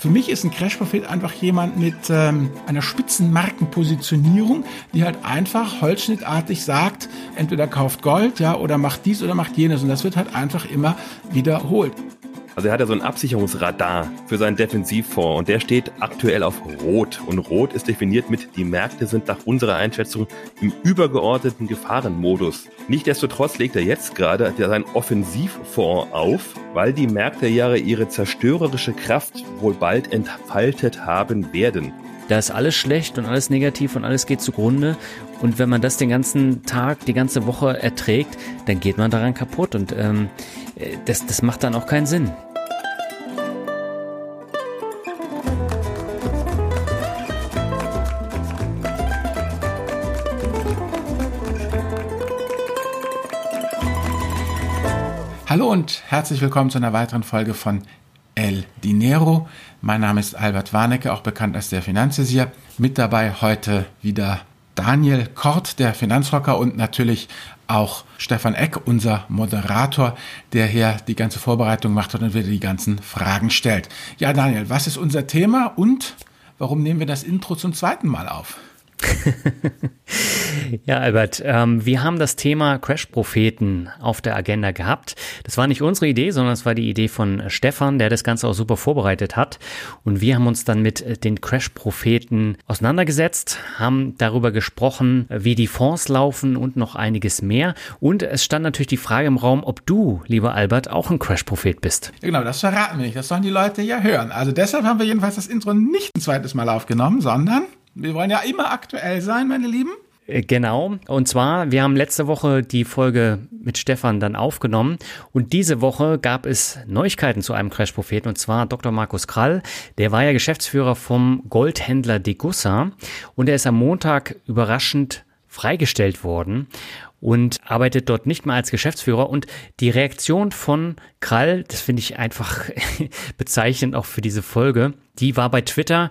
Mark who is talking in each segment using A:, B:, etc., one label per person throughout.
A: Für mich ist ein Crash-Prophet einfach jemand mit ähm, einer Spitzenmarkenpositionierung, die halt einfach holzschnittartig sagt, entweder kauft Gold, ja, oder macht dies oder macht jenes. Und das wird halt einfach immer wiederholt.
B: Also er hat ja so ein Absicherungsradar für seinen Defensivfonds und der steht aktuell auf Rot. Und Rot ist definiert mit, die Märkte sind nach unserer Einschätzung im übergeordneten Gefahrenmodus. Nichtsdestotrotz legt er jetzt gerade seinen Offensivfonds auf, weil die Märkte ja ihre zerstörerische Kraft wohl bald entfaltet haben werden.
C: Da ist alles schlecht und alles negativ und alles geht zugrunde. Und wenn man das den ganzen Tag, die ganze Woche erträgt, dann geht man daran kaputt. Und ähm, äh, das, das macht dann auch keinen Sinn.
A: Hallo und herzlich willkommen zu einer weiteren Folge von El Dinero. Mein Name ist Albert Warnecke, auch bekannt als der Finanzisier. Mit dabei heute wieder Daniel Kort, der Finanzrocker und natürlich auch Stefan Eck, unser Moderator, der hier die ganze Vorbereitung macht und wieder die ganzen Fragen stellt. Ja, Daniel, was ist unser Thema und warum nehmen wir das Intro zum zweiten Mal auf?
C: ja, Albert, ähm, wir haben das Thema Crash-Propheten auf der Agenda gehabt. Das war nicht unsere Idee, sondern es war die Idee von Stefan, der das Ganze auch super vorbereitet hat. Und wir haben uns dann mit den Crash-Propheten auseinandergesetzt, haben darüber gesprochen, wie die Fonds laufen und noch einiges mehr. Und es stand natürlich die Frage im Raum, ob du, lieber Albert, auch ein Crash-Prophet bist.
A: Genau, das verraten wir nicht. Das sollen die Leute ja hören. Also deshalb haben wir jedenfalls das Intro nicht ein zweites Mal aufgenommen, sondern wir wollen ja immer aktuell sein, meine Lieben.
C: Äh, genau. Und zwar, wir haben letzte Woche die Folge mit Stefan dann aufgenommen und diese Woche gab es Neuigkeiten zu einem Crash-Propheten und zwar Dr. Markus Krall. Der war ja Geschäftsführer vom Goldhändler Degussa und er ist am Montag überraschend freigestellt worden und arbeitet dort nicht mehr als Geschäftsführer. Und die Reaktion von Krall, das finde ich einfach bezeichnend auch für diese Folge, die war bei Twitter.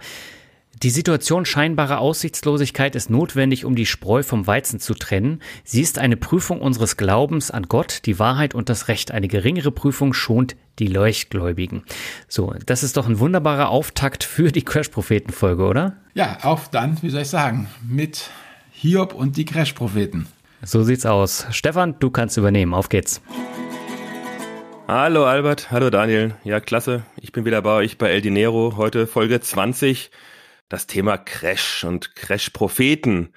C: Die Situation scheinbarer Aussichtslosigkeit ist notwendig, um die Spreu vom Weizen zu trennen. Sie ist eine Prüfung unseres Glaubens an Gott, die Wahrheit und das Recht. Eine geringere Prüfung schont die Leuchtgläubigen. So, das ist doch ein wunderbarer Auftakt für die Crash-Propheten-Folge, oder?
A: Ja, auf dann, wie soll ich sagen, mit Hiob und die Crash-Propheten.
C: So sieht's aus. Stefan, du kannst übernehmen. Auf geht's.
B: Hallo Albert, hallo Daniel. Ja, klasse. Ich bin wieder bei euch bei El Dinero. Heute Folge 20 das Thema Crash und Crash-Propheten.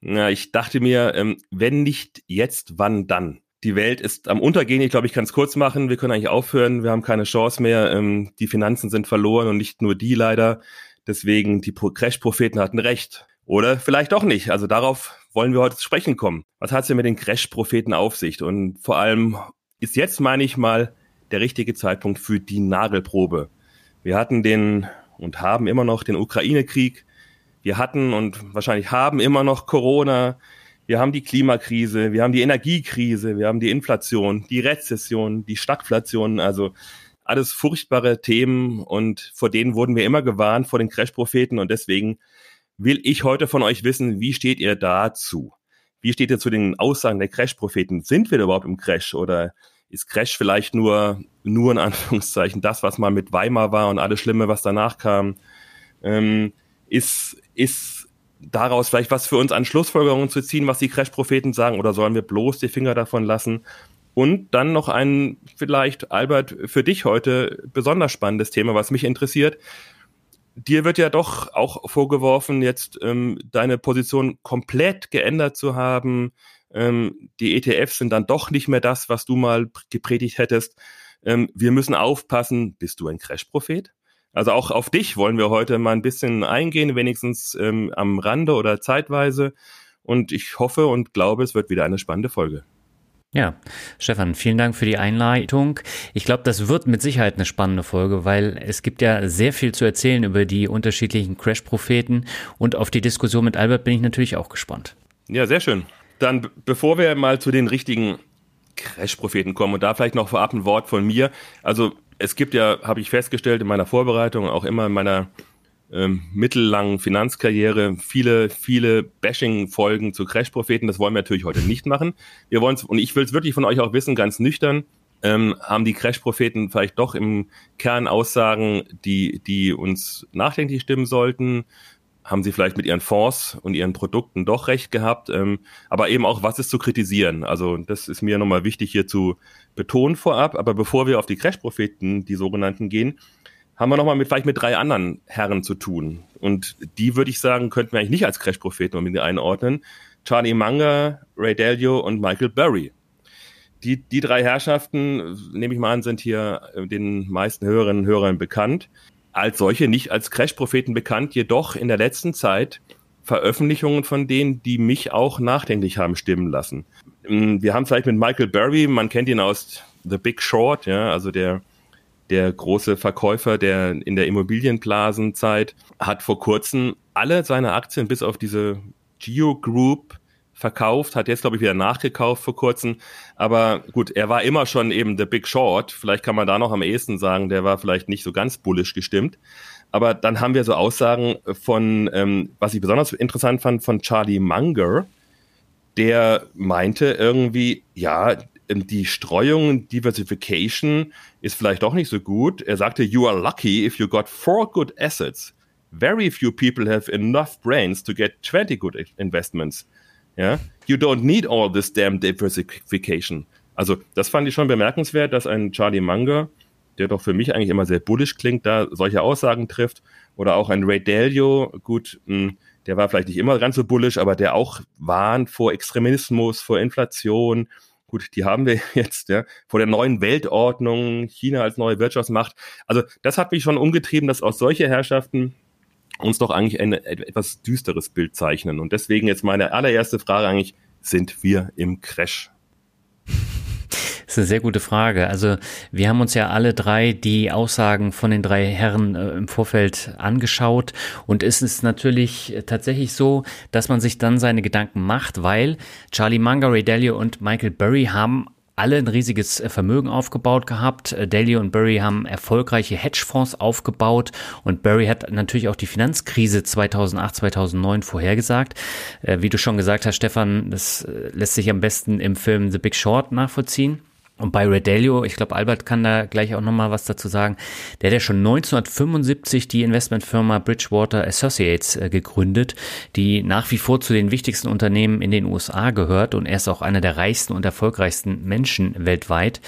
B: Ich dachte mir, ähm, wenn nicht jetzt, wann dann? Die Welt ist am Untergehen. Ich glaube, ich kann es kurz machen. Wir können eigentlich aufhören. Wir haben keine Chance mehr. Ähm, die Finanzen sind verloren und nicht nur die leider. Deswegen, die Crash-Propheten hatten recht. Oder vielleicht auch nicht. Also darauf wollen wir heute zu sprechen kommen. Was hat es denn mit den Crash-Propheten auf sich? Und vor allem ist jetzt, meine ich mal, der richtige Zeitpunkt für die Nagelprobe. Wir hatten den und haben immer noch den Ukraine-Krieg. Wir hatten und wahrscheinlich haben immer noch Corona. Wir haben die Klimakrise, wir haben die Energiekrise, wir haben die Inflation, die Rezession, die Stagflation, also alles furchtbare Themen und vor denen wurden wir immer gewarnt, vor den Crash-Propheten und deswegen will ich heute von euch wissen, wie steht ihr dazu? Wie steht ihr zu den Aussagen der Crash-Propheten? Sind wir überhaupt im Crash oder ist Crash vielleicht nur, nur in Anführungszeichen das, was mal mit Weimar war und alles Schlimme, was danach kam? Ähm, ist, ist daraus vielleicht was für uns an Schlussfolgerungen zu ziehen, was die Crash-Propheten sagen, oder sollen wir bloß die Finger davon lassen? Und dann noch ein vielleicht, Albert, für dich heute besonders spannendes Thema, was mich interessiert. Dir wird ja doch auch vorgeworfen, jetzt ähm, deine Position komplett geändert zu haben, ähm, die ETFs sind dann doch nicht mehr das, was du mal gepredigt hättest. Ähm, wir müssen aufpassen, bist du ein Crash-Prophet? Also auch auf dich wollen wir heute mal ein bisschen eingehen, wenigstens ähm, am Rande oder zeitweise. Und ich hoffe und glaube, es wird wieder eine spannende Folge.
C: Ja, Stefan, vielen Dank für die Einleitung. Ich glaube, das wird mit Sicherheit eine spannende Folge, weil es gibt ja sehr viel zu erzählen über die unterschiedlichen Crash-Propheten und auf die Diskussion mit Albert bin ich natürlich auch gespannt.
B: Ja, sehr schön. Dann, bevor wir mal zu den richtigen Crash-Propheten kommen und da vielleicht noch vorab ein Wort von mir. Also es gibt ja, habe ich festgestellt in meiner Vorbereitung, auch immer in meiner ähm, mittellangen Finanzkarriere viele, viele Bashing-Folgen zu Crash-Propheten. Das wollen wir natürlich heute nicht machen. Wir wollen und ich will es wirklich von euch auch wissen, ganz nüchtern. ähm, haben die Crash-Propheten vielleicht doch im Kern Aussagen, die, die uns nachdenklich stimmen sollten? Haben sie vielleicht mit ihren Fonds und ihren Produkten doch recht gehabt? Ähm, aber eben auch, was ist zu kritisieren? Also das ist mir nochmal wichtig hier zu betonen vorab. Aber bevor wir auf die Crash-Propheten, die sogenannten, gehen, haben wir nochmal mit, vielleicht mit drei anderen Herren zu tun. Und die würde ich sagen, könnten wir eigentlich nicht als Crash-Propheten einordnen. Charlie Munger, Ray Dalio und Michael Burry die, die drei Herrschaften, nehme ich mal an, sind hier äh, den meisten Hörerinnen und Hörern bekannt. Als solche nicht als Crash-Propheten bekannt, jedoch in der letzten Zeit Veröffentlichungen von denen, die mich auch nachdenklich haben stimmen lassen. Mm, wir haben vielleicht mit Michael Burry, man kennt ihn aus The Big Short, ja, also der, der große Verkäufer, der in der Immobilienblasenzeit, hat vor kurzem alle seine Aktien bis auf diese Geo Group verkauft, hat jetzt, glaube ich, wieder nachgekauft vor kurzem. Aber gut, er war immer schon eben The Big Short. Vielleicht kann man da noch am ehesten sagen, der war vielleicht nicht so ganz bullisch gestimmt. Aber dann haben wir so Aussagen von, ähm, was ich besonders interessant fand, von Charlie Munger, der meinte irgendwie, ja, ähm, die Streuung, Diversification ist vielleicht doch nicht so gut. Er sagte, you are lucky if you got four good assets. Very few people have enough brains to get 20 good investments. Ja, you don't need all this damn diversification. Also, das fand ich schon bemerkenswert, dass ein Charlie Munger, der doch für mich eigentlich immer sehr bullisch klingt, da solche Aussagen trifft. Oder auch ein Ray Dalio, gut, mh, hm, der war vielleicht nicht immer ganz so bullisch, aber der auch warnt vor Extremismus, vor Inflation. Gut, die haben wir jetzt, ja, vor der neuen Weltordnung, China als neue Wirtschaftsmacht. Also, das hat mich schon umgetrieben, dass auch solche Herrschaften uns doch eigentlich ein etwas düsteres Bild zeichnen. Und deswegen jetzt meine allererste Frage eigentlich, sind wir im Crash?
C: Das ist eine sehr gute Frage. Also wir haben uns ja alle drei die Aussagen von den drei Herren äh, im Vorfeld angeschaut und es ist natürlich tatsächlich so, dass man sich dann seine Gedanken macht, weil Charlie Munger, Ray Dalio und Michael Burry haben alle ein riesiges äh, Vermögen aufgebaut gehabt. Äh, Daly und Burry haben erfolgreiche Hedgefonds aufgebaut und Burry hat natürlich auch die Finanzkrise 2008, 2009 vorhergesagt. Äh, wie du schon gesagt hast, Stefan, das lässt sich am besten im Film The Big Short nachvollziehen. Und bei Redelio, ich glaube, Albert kann da gleich auch nochmal was dazu sagen, der hat ja schon 1975 die Investmentfirma Bridgewater Associates äh, gegründet, die nach wie vor zu den wichtigsten Unternehmen in den USA gehört und er ist auch einer der reichsten und erfolgreichsten Menschen weltweit.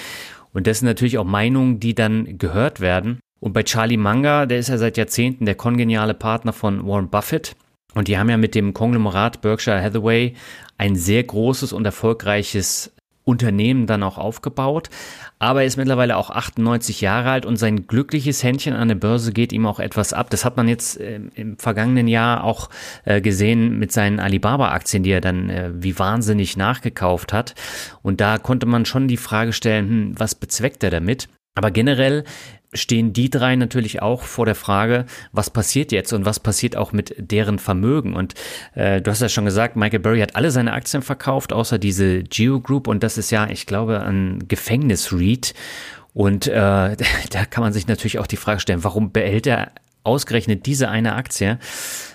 C: Und das sind natürlich auch Meinungen, die dann gehört werden. Und bei Charlie Munger, der ist ja seit Jahrzehnten der kongeniale Partner von Warren Buffett. Und die haben ja mit dem Konglomerat Berkshire Hathaway ein sehr großes und erfolgreiches Unternehmen dann auch aufgebaut. Aber er ist mittlerweile auch 98 Jahre alt und sein glückliches Händchen an der Börse geht ihm auch etwas ab. Das hat man jetzt äh, im vergangenen Jahr auch äh, gesehen mit seinen Alibaba-Aktien, die er dann äh, wie wahnsinnig nachgekauft hat. Und da konnte man schon die Frage stellen, hm, was bezweckt er damit? Aber generell stehen die drei natürlich auch vor der Frage, was passiert jetzt und was passiert auch mit deren Vermögen. Und äh, du hast ja schon gesagt, Michael Burry hat alle seine Aktien verkauft, außer diese Geo Group. Und das ist ja, ich glaube, ein Gefängnis-Read. Und äh, da kann man sich natürlich auch die Frage stellen, warum behält er ausgerechnet diese eine Aktie?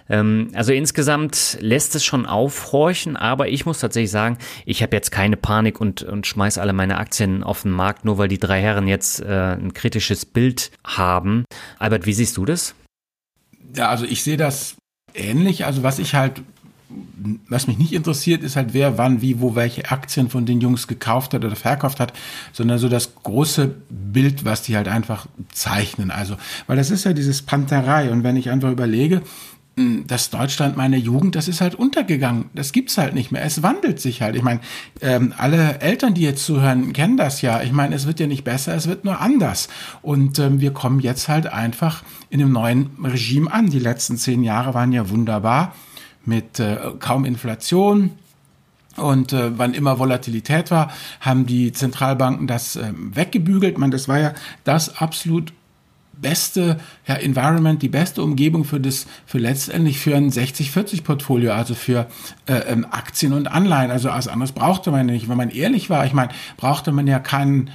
C: Ähm, also insgesamt lässt es schon aufhorchen, aber ich muss tatsächlich sagen, ich habe jetzt keine Panik und, und schmeiß alle meine Aktien auf den Markt, nur weil die drei Herren jetzt äh, ein kritisches Bild haben. Albert, wie siehst du das?
A: Ja, also ich sehe das ähnlich. Also was ich halt was mich nicht interessiert, ist halt, wer wann, wie, wo, welche Aktien von den Jungs gekauft hat oder verkauft hat, sondern so das große Bild, was die halt einfach zeichnen. Also, weil das ist ja dieses Panterei. Und wenn ich einfach überlege, das Deutschland meiner Jugend, das ist halt untergegangen. Das gibt's halt nicht mehr. Es wandelt sich halt. Ich meine, ähm, alle Eltern, die jetzt zuhören, kennen das ja. Ich meine, es wird ja nicht besser, es wird nur anders. Und ähm, wir kommen jetzt halt einfach in einem neuen Regime an. Die letzten zehn Jahre waren ja wunderbar mit äh, kaum Inflation, und äh, wann immer Volatilität war, haben die Zentralbanken das äh, weggebügelt. Man, das war ja das absolut beste ja, Environment, die beste Umgebung für das, für letztendlich für ein 60-40-Portfolio, also für äh, ähm, Aktien und Anleihen. Also als anderes brauchte man nicht. Wenn man ehrlich war, ich meine, brauchte man ja keinen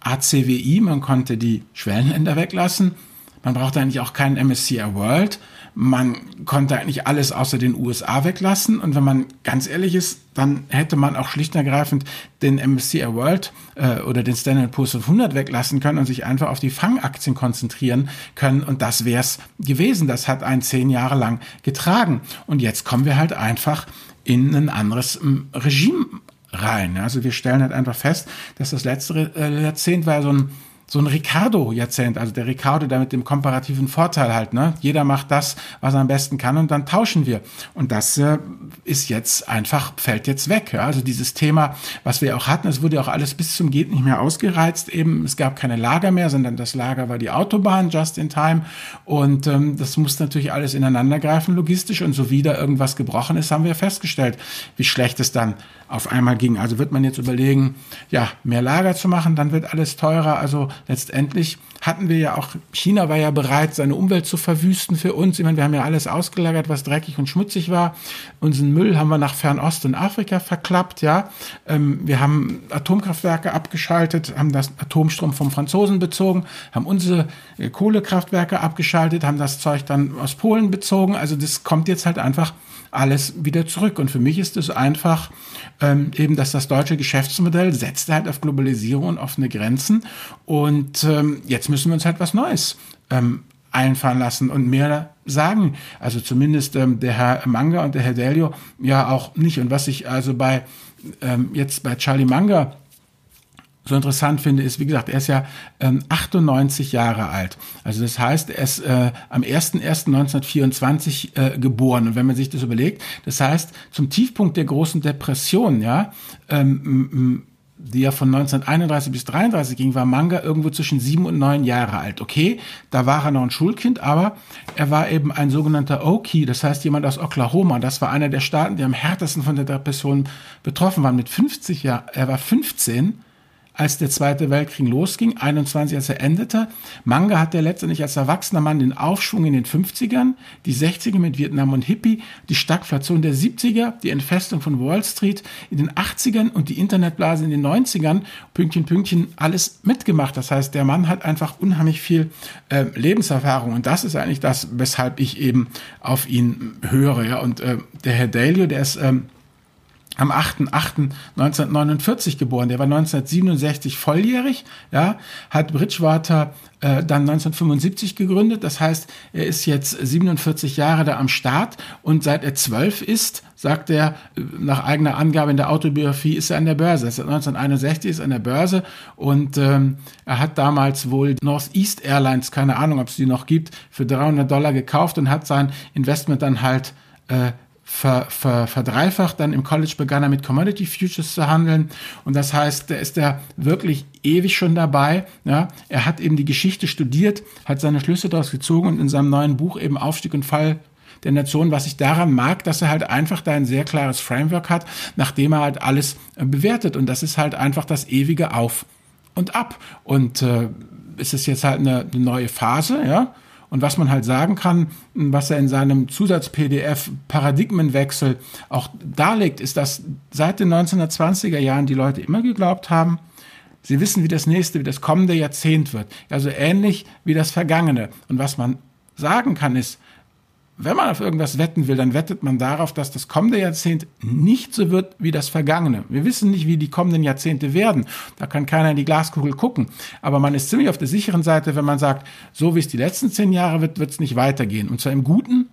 A: ACWI, man konnte die Schwellenländer weglassen. Man brauchte eigentlich auch keinen MSCI World. Man konnte eigentlich alles außer den USA weglassen. Und wenn man ganz ehrlich ist, dann hätte man auch schlicht und ergreifend den MSCI World äh, oder den Standard Poor's 500 weglassen können und sich einfach auf die Fangaktien konzentrieren können. Und das wäre es gewesen. Das hat einen zehn Jahre lang getragen. Und jetzt kommen wir halt einfach in ein anderes ähm, Regime rein. Also wir stellen halt einfach fest, dass das letzte äh, Jahrzehnt war so ein so ein Ricardo-Jahrzehnt, also der Ricardo, der mit dem komparativen Vorteil halt, ne? Jeder macht das, was er am besten kann und dann tauschen wir. Und das äh, ist jetzt einfach, fällt jetzt weg. Ja? Also dieses Thema, was wir auch hatten, es wurde auch alles bis zum Geht nicht mehr ausgereizt. Eben, es gab keine Lager mehr, sondern das Lager war die Autobahn, just in time. Und ähm, das muss natürlich alles ineinandergreifen, logistisch. Und so wie da irgendwas gebrochen ist, haben wir festgestellt, wie schlecht es dann auf einmal ging. Also wird man jetzt überlegen, ja, mehr Lager zu machen, dann wird alles teurer. Also letztendlich hatten wir ja auch, China war ja bereit, seine Umwelt zu verwüsten für uns. Ich meine, wir haben ja alles ausgelagert, was dreckig und schmutzig war. Unseren Müll haben wir nach Fernost und Afrika verklappt, ja. Ähm, wir haben Atomkraftwerke abgeschaltet, haben das Atomstrom vom Franzosen bezogen, haben unsere äh, Kohlekraftwerke abgeschaltet, haben das Zeug dann aus Polen bezogen. Also das kommt jetzt halt einfach alles wieder zurück. Und für mich ist es einfach ähm, eben, dass das deutsche Geschäftsmodell setzt halt auf Globalisierung und offene Grenzen. Und ähm, jetzt müssen wir uns halt was Neues ähm, einfallen lassen und mehr sagen. Also zumindest ähm, der Herr Manga und der Herr Delio ja auch nicht. Und was ich also bei ähm, jetzt bei Charlie Manga so interessant finde, ist, wie gesagt, er ist ja ähm, 98 Jahre alt. Also das heißt, er ist äh, am 01.01.1924 äh, geboren. Und wenn man sich das überlegt, das heißt, zum Tiefpunkt der großen Depression, ja, ähm, die ja von 1931 bis 33 ging, war Manga irgendwo zwischen sieben und neun Jahre alt. Okay, da war er noch ein Schulkind, aber er war eben ein sogenannter Okie, das heißt jemand aus Oklahoma. Das war einer der Staaten, die am härtesten von der Depression betroffen waren. Mit 50 Jahren, er war 15 als der Zweite Weltkrieg losging, 21 als er endete. Manga hat er letztendlich als erwachsener Mann den Aufschwung in den 50ern, die 60er mit Vietnam und Hippie, die Stagflation der 70er, die Entfestung von Wall Street in den 80ern und die Internetblase in den 90ern, Pünktchen, Pünktchen, alles mitgemacht. Das heißt, der Mann hat einfach unheimlich viel äh, Lebenserfahrung und das ist eigentlich das, weshalb ich eben auf ihn höre. Ja. Und äh, der Herr Dalio, der ist ähm, am 8.8.1949 geboren. Der war 1967 volljährig, ja, hat Bridgewater äh, dann 1975 gegründet. Das heißt, er ist jetzt 47 Jahre da am Start und seit er zwölf ist, sagt er äh, nach eigener Angabe in der Autobiografie, ist er an der Börse. Seit 1961 ist er an der Börse und ähm, er hat damals wohl Northeast Airlines, keine Ahnung, ob es die noch gibt, für 300 Dollar gekauft und hat sein Investment dann halt äh, ver, ver, verdreifacht. Dann im College begann er mit Commodity Futures zu handeln. Und das heißt, da ist er wirklich ewig schon dabei. Ja, er hat eben die Geschichte studiert, hat seine Schlüsse daraus gezogen und in seinem neuen Buch eben Aufstieg und Fall der Nation, was ich daran mag, dass er halt einfach da ein sehr klares Framework hat, nachdem er halt alles äh, bewertet. Und das ist halt einfach das ewige Auf und Ab. Und äh, es ist jetzt halt eine, eine neue Phase, ja. Und was man halt sagen kann, was er in seinem Zusatz-PDF Paradigmenwechsel auch darlegt, ist, dass seit den 1920er Jahren die Leute immer geglaubt haben, sie wissen, wie das nächste, wie das kommende Jahrzehnt wird. Also ähnlich wie das vergangene. Und was man sagen kann, ist, wenn man auf irgendwas wetten will, dann wettet man darauf, dass das kommende Jahrzehnt nicht so wird wie das vergangene. Wir wissen nicht, wie die kommenden Jahrzehnte werden. Da kann keiner in die Glaskugel gucken. Aber man ist ziemlich auf der sicheren Seite, wenn man sagt, so wie es die letzten zehn Jahre wird, wird es nicht weitergehen. Und zwar im Guten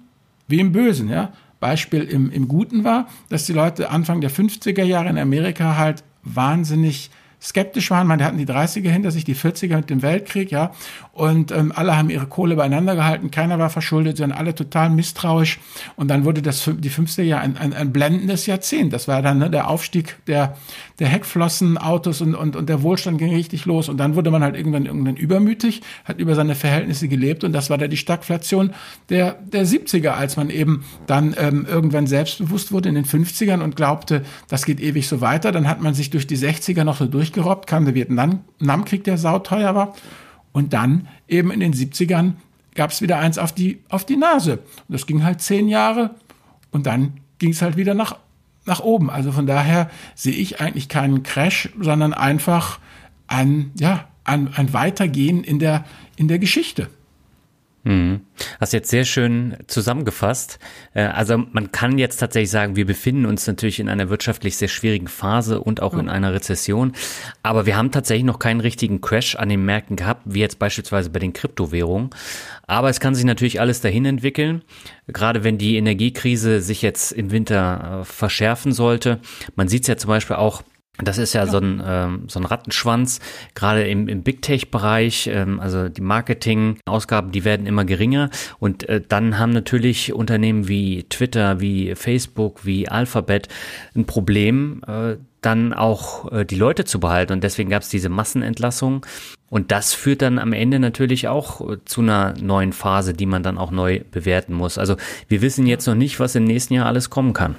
A: wie im Bösen. Ja? Beispiel im, im Guten war, dass die Leute Anfang der 50er Jahre in Amerika halt wahnsinnig skeptisch waren. Man, die hatten die 30er hinter sich, die 40er mit dem Weltkrieg, ja. Und ähm, alle haben ihre Kohle beieinander gehalten. Keiner war verschuldet, sondern alle total misstrauisch. Und dann wurde das die 50er Jahre ein, ein, ein blendendes Jahrzehnt. Das war dann ne, der Aufstieg der, der Heckflossenautos und, und, und der Wohlstand ging richtig los. Und dann wurde man halt irgendwann irgendwann übermütig, hat über seine Verhältnisse gelebt. Und das war dann die Stagflation der, der 70er, als man eben dann ähm, irgendwann selbstbewusst wurde in den 50ern und glaubte, das geht ewig so weiter. Dann hat man sich durch die 60er noch so durch durchgerobbt, kam der Vietnamkrieg, der sauteuer war. Und dann eben in den 70ern gab es wieder eins auf die, auf die Nase. Und das ging halt zehn Jahre und dann ging es halt wieder nach, nach oben. Also von daher sehe ich eigentlich keinen Crash, sondern einfach ein, ja, ein, ein Weitergehen in der, in der Geschichte.
C: Mhm. Hast jetzt sehr schön zusammengefasst. Äh, also man kann jetzt tatsächlich sagen, wir befinden uns natürlich in einer wirtschaftlich sehr schwierigen Phase und auch in einer Rezession. Aber wir haben tatsächlich noch keinen richtigen Crash an den Märkten gehabt, wie jetzt beispielsweise bei den Kryptowährungen. Aber es kann sich natürlich alles dahin entwickeln. Gerade wenn die Energiekrise sich jetzt im Winter äh, verschärfen sollte. Man sieht es ja zum Beispiel auch das ist ja, ja. so ein ähm, so ein Rattenschwanz, gerade im, im Big Tech-Bereich, ähm, also die Marketing-Ausgaben, die werden immer geringer. Und äh, dann haben natürlich Unternehmen wie Twitter, wie Facebook, wie Alphabet ein Problem, äh, dann auch äh, die Leute zu behalten. Und deswegen gab es diese Massenentlassung. Und das führt dann am Ende natürlich auch äh, zu einer neuen Phase, die man dann auch neu bewerten muss. Also wir wissen jetzt noch nicht, was im nächsten Jahr alles kommen kann.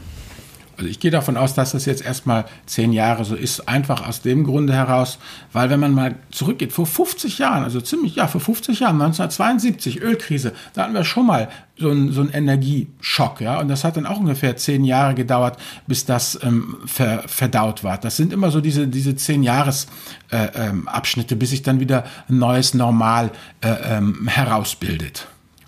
A: Also ich gehe davon aus, dass das jetzt erstmal zehn Jahre so ist, einfach aus dem Grunde heraus, weil wenn man mal zurückgeht, vor 50 Jahren, also ziemlich, ja, vor 50 Jahren, 1972, Ölkrise, da hatten wir schon mal so einen, so einen Energieschock, ja, und das hat dann auch ungefähr zehn Jahre gedauert, bis das ähm, ver, verdaut war. Das sind immer so diese, diese zehn Jahresabschnitte, äh, ähm, bis sich dann wieder ein neues Normal äh, ähm, herausbildet.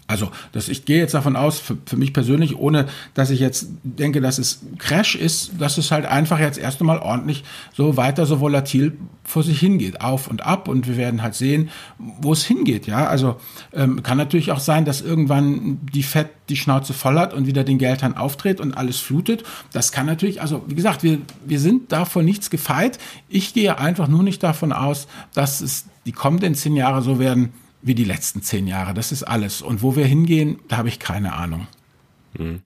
A: Also das, ich gehe jetzt davon aus, für, für, mich persönlich, ohne dass ich jetzt denke, dass es Crash ist, dass es halt einfach jetzt erst einmal ordentlich so weiter so volatil vor sich hingeht, auf und ab und wir werden halt sehen, wo es hingeht. Ja, also ähm, kann natürlich auch sein, dass irgendwann die Fed die Schnauze voll hat und wieder den Geldhahn auftritt und alles flutet. Das kann natürlich, also wie gesagt, wir, wir sind davon nichts gefeit. Ich gehe einfach nur nicht davon aus, dass es die kommenden zehn Jahre so werden, wie die letzten zehn Jahre. Das ist alles. Und wo wir hingehen, da habe ich keine Ahnung.
B: Hm.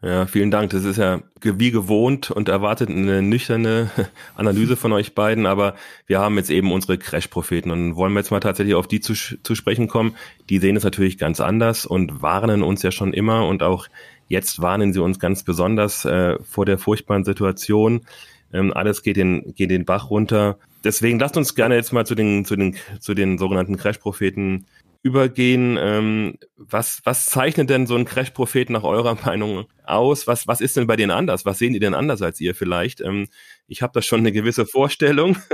B: Ja, vielen Dank. Das ist ja wie gewohnt und erwartet eine nüchterne Analyse von euch beiden, aber wir haben jetzt eben unsere Crash-Propheten und wollen wir jetzt mal tatsächlich auf die zu, zu sprechen kommen. Die sehen es natürlich ganz anders und warnen uns ja schon immer und auch jetzt warnen sie uns ganz besonders äh, vor der furchtbaren Situation. Ähm, alles geht den, geht den Bach runter deswegen lasst uns gerne jetzt mal zu den, zu den, zu den sogenannten Crash-Propheten übergehen. Ähm, was, was zeichnet denn so ein Crash-Prophet nach eurer Meinung aus? Was, was ist denn bei denen anders? Was sehen die denn anders als ihr vielleicht? Ähm, ich habe da schon eine gewisse Vorstellung.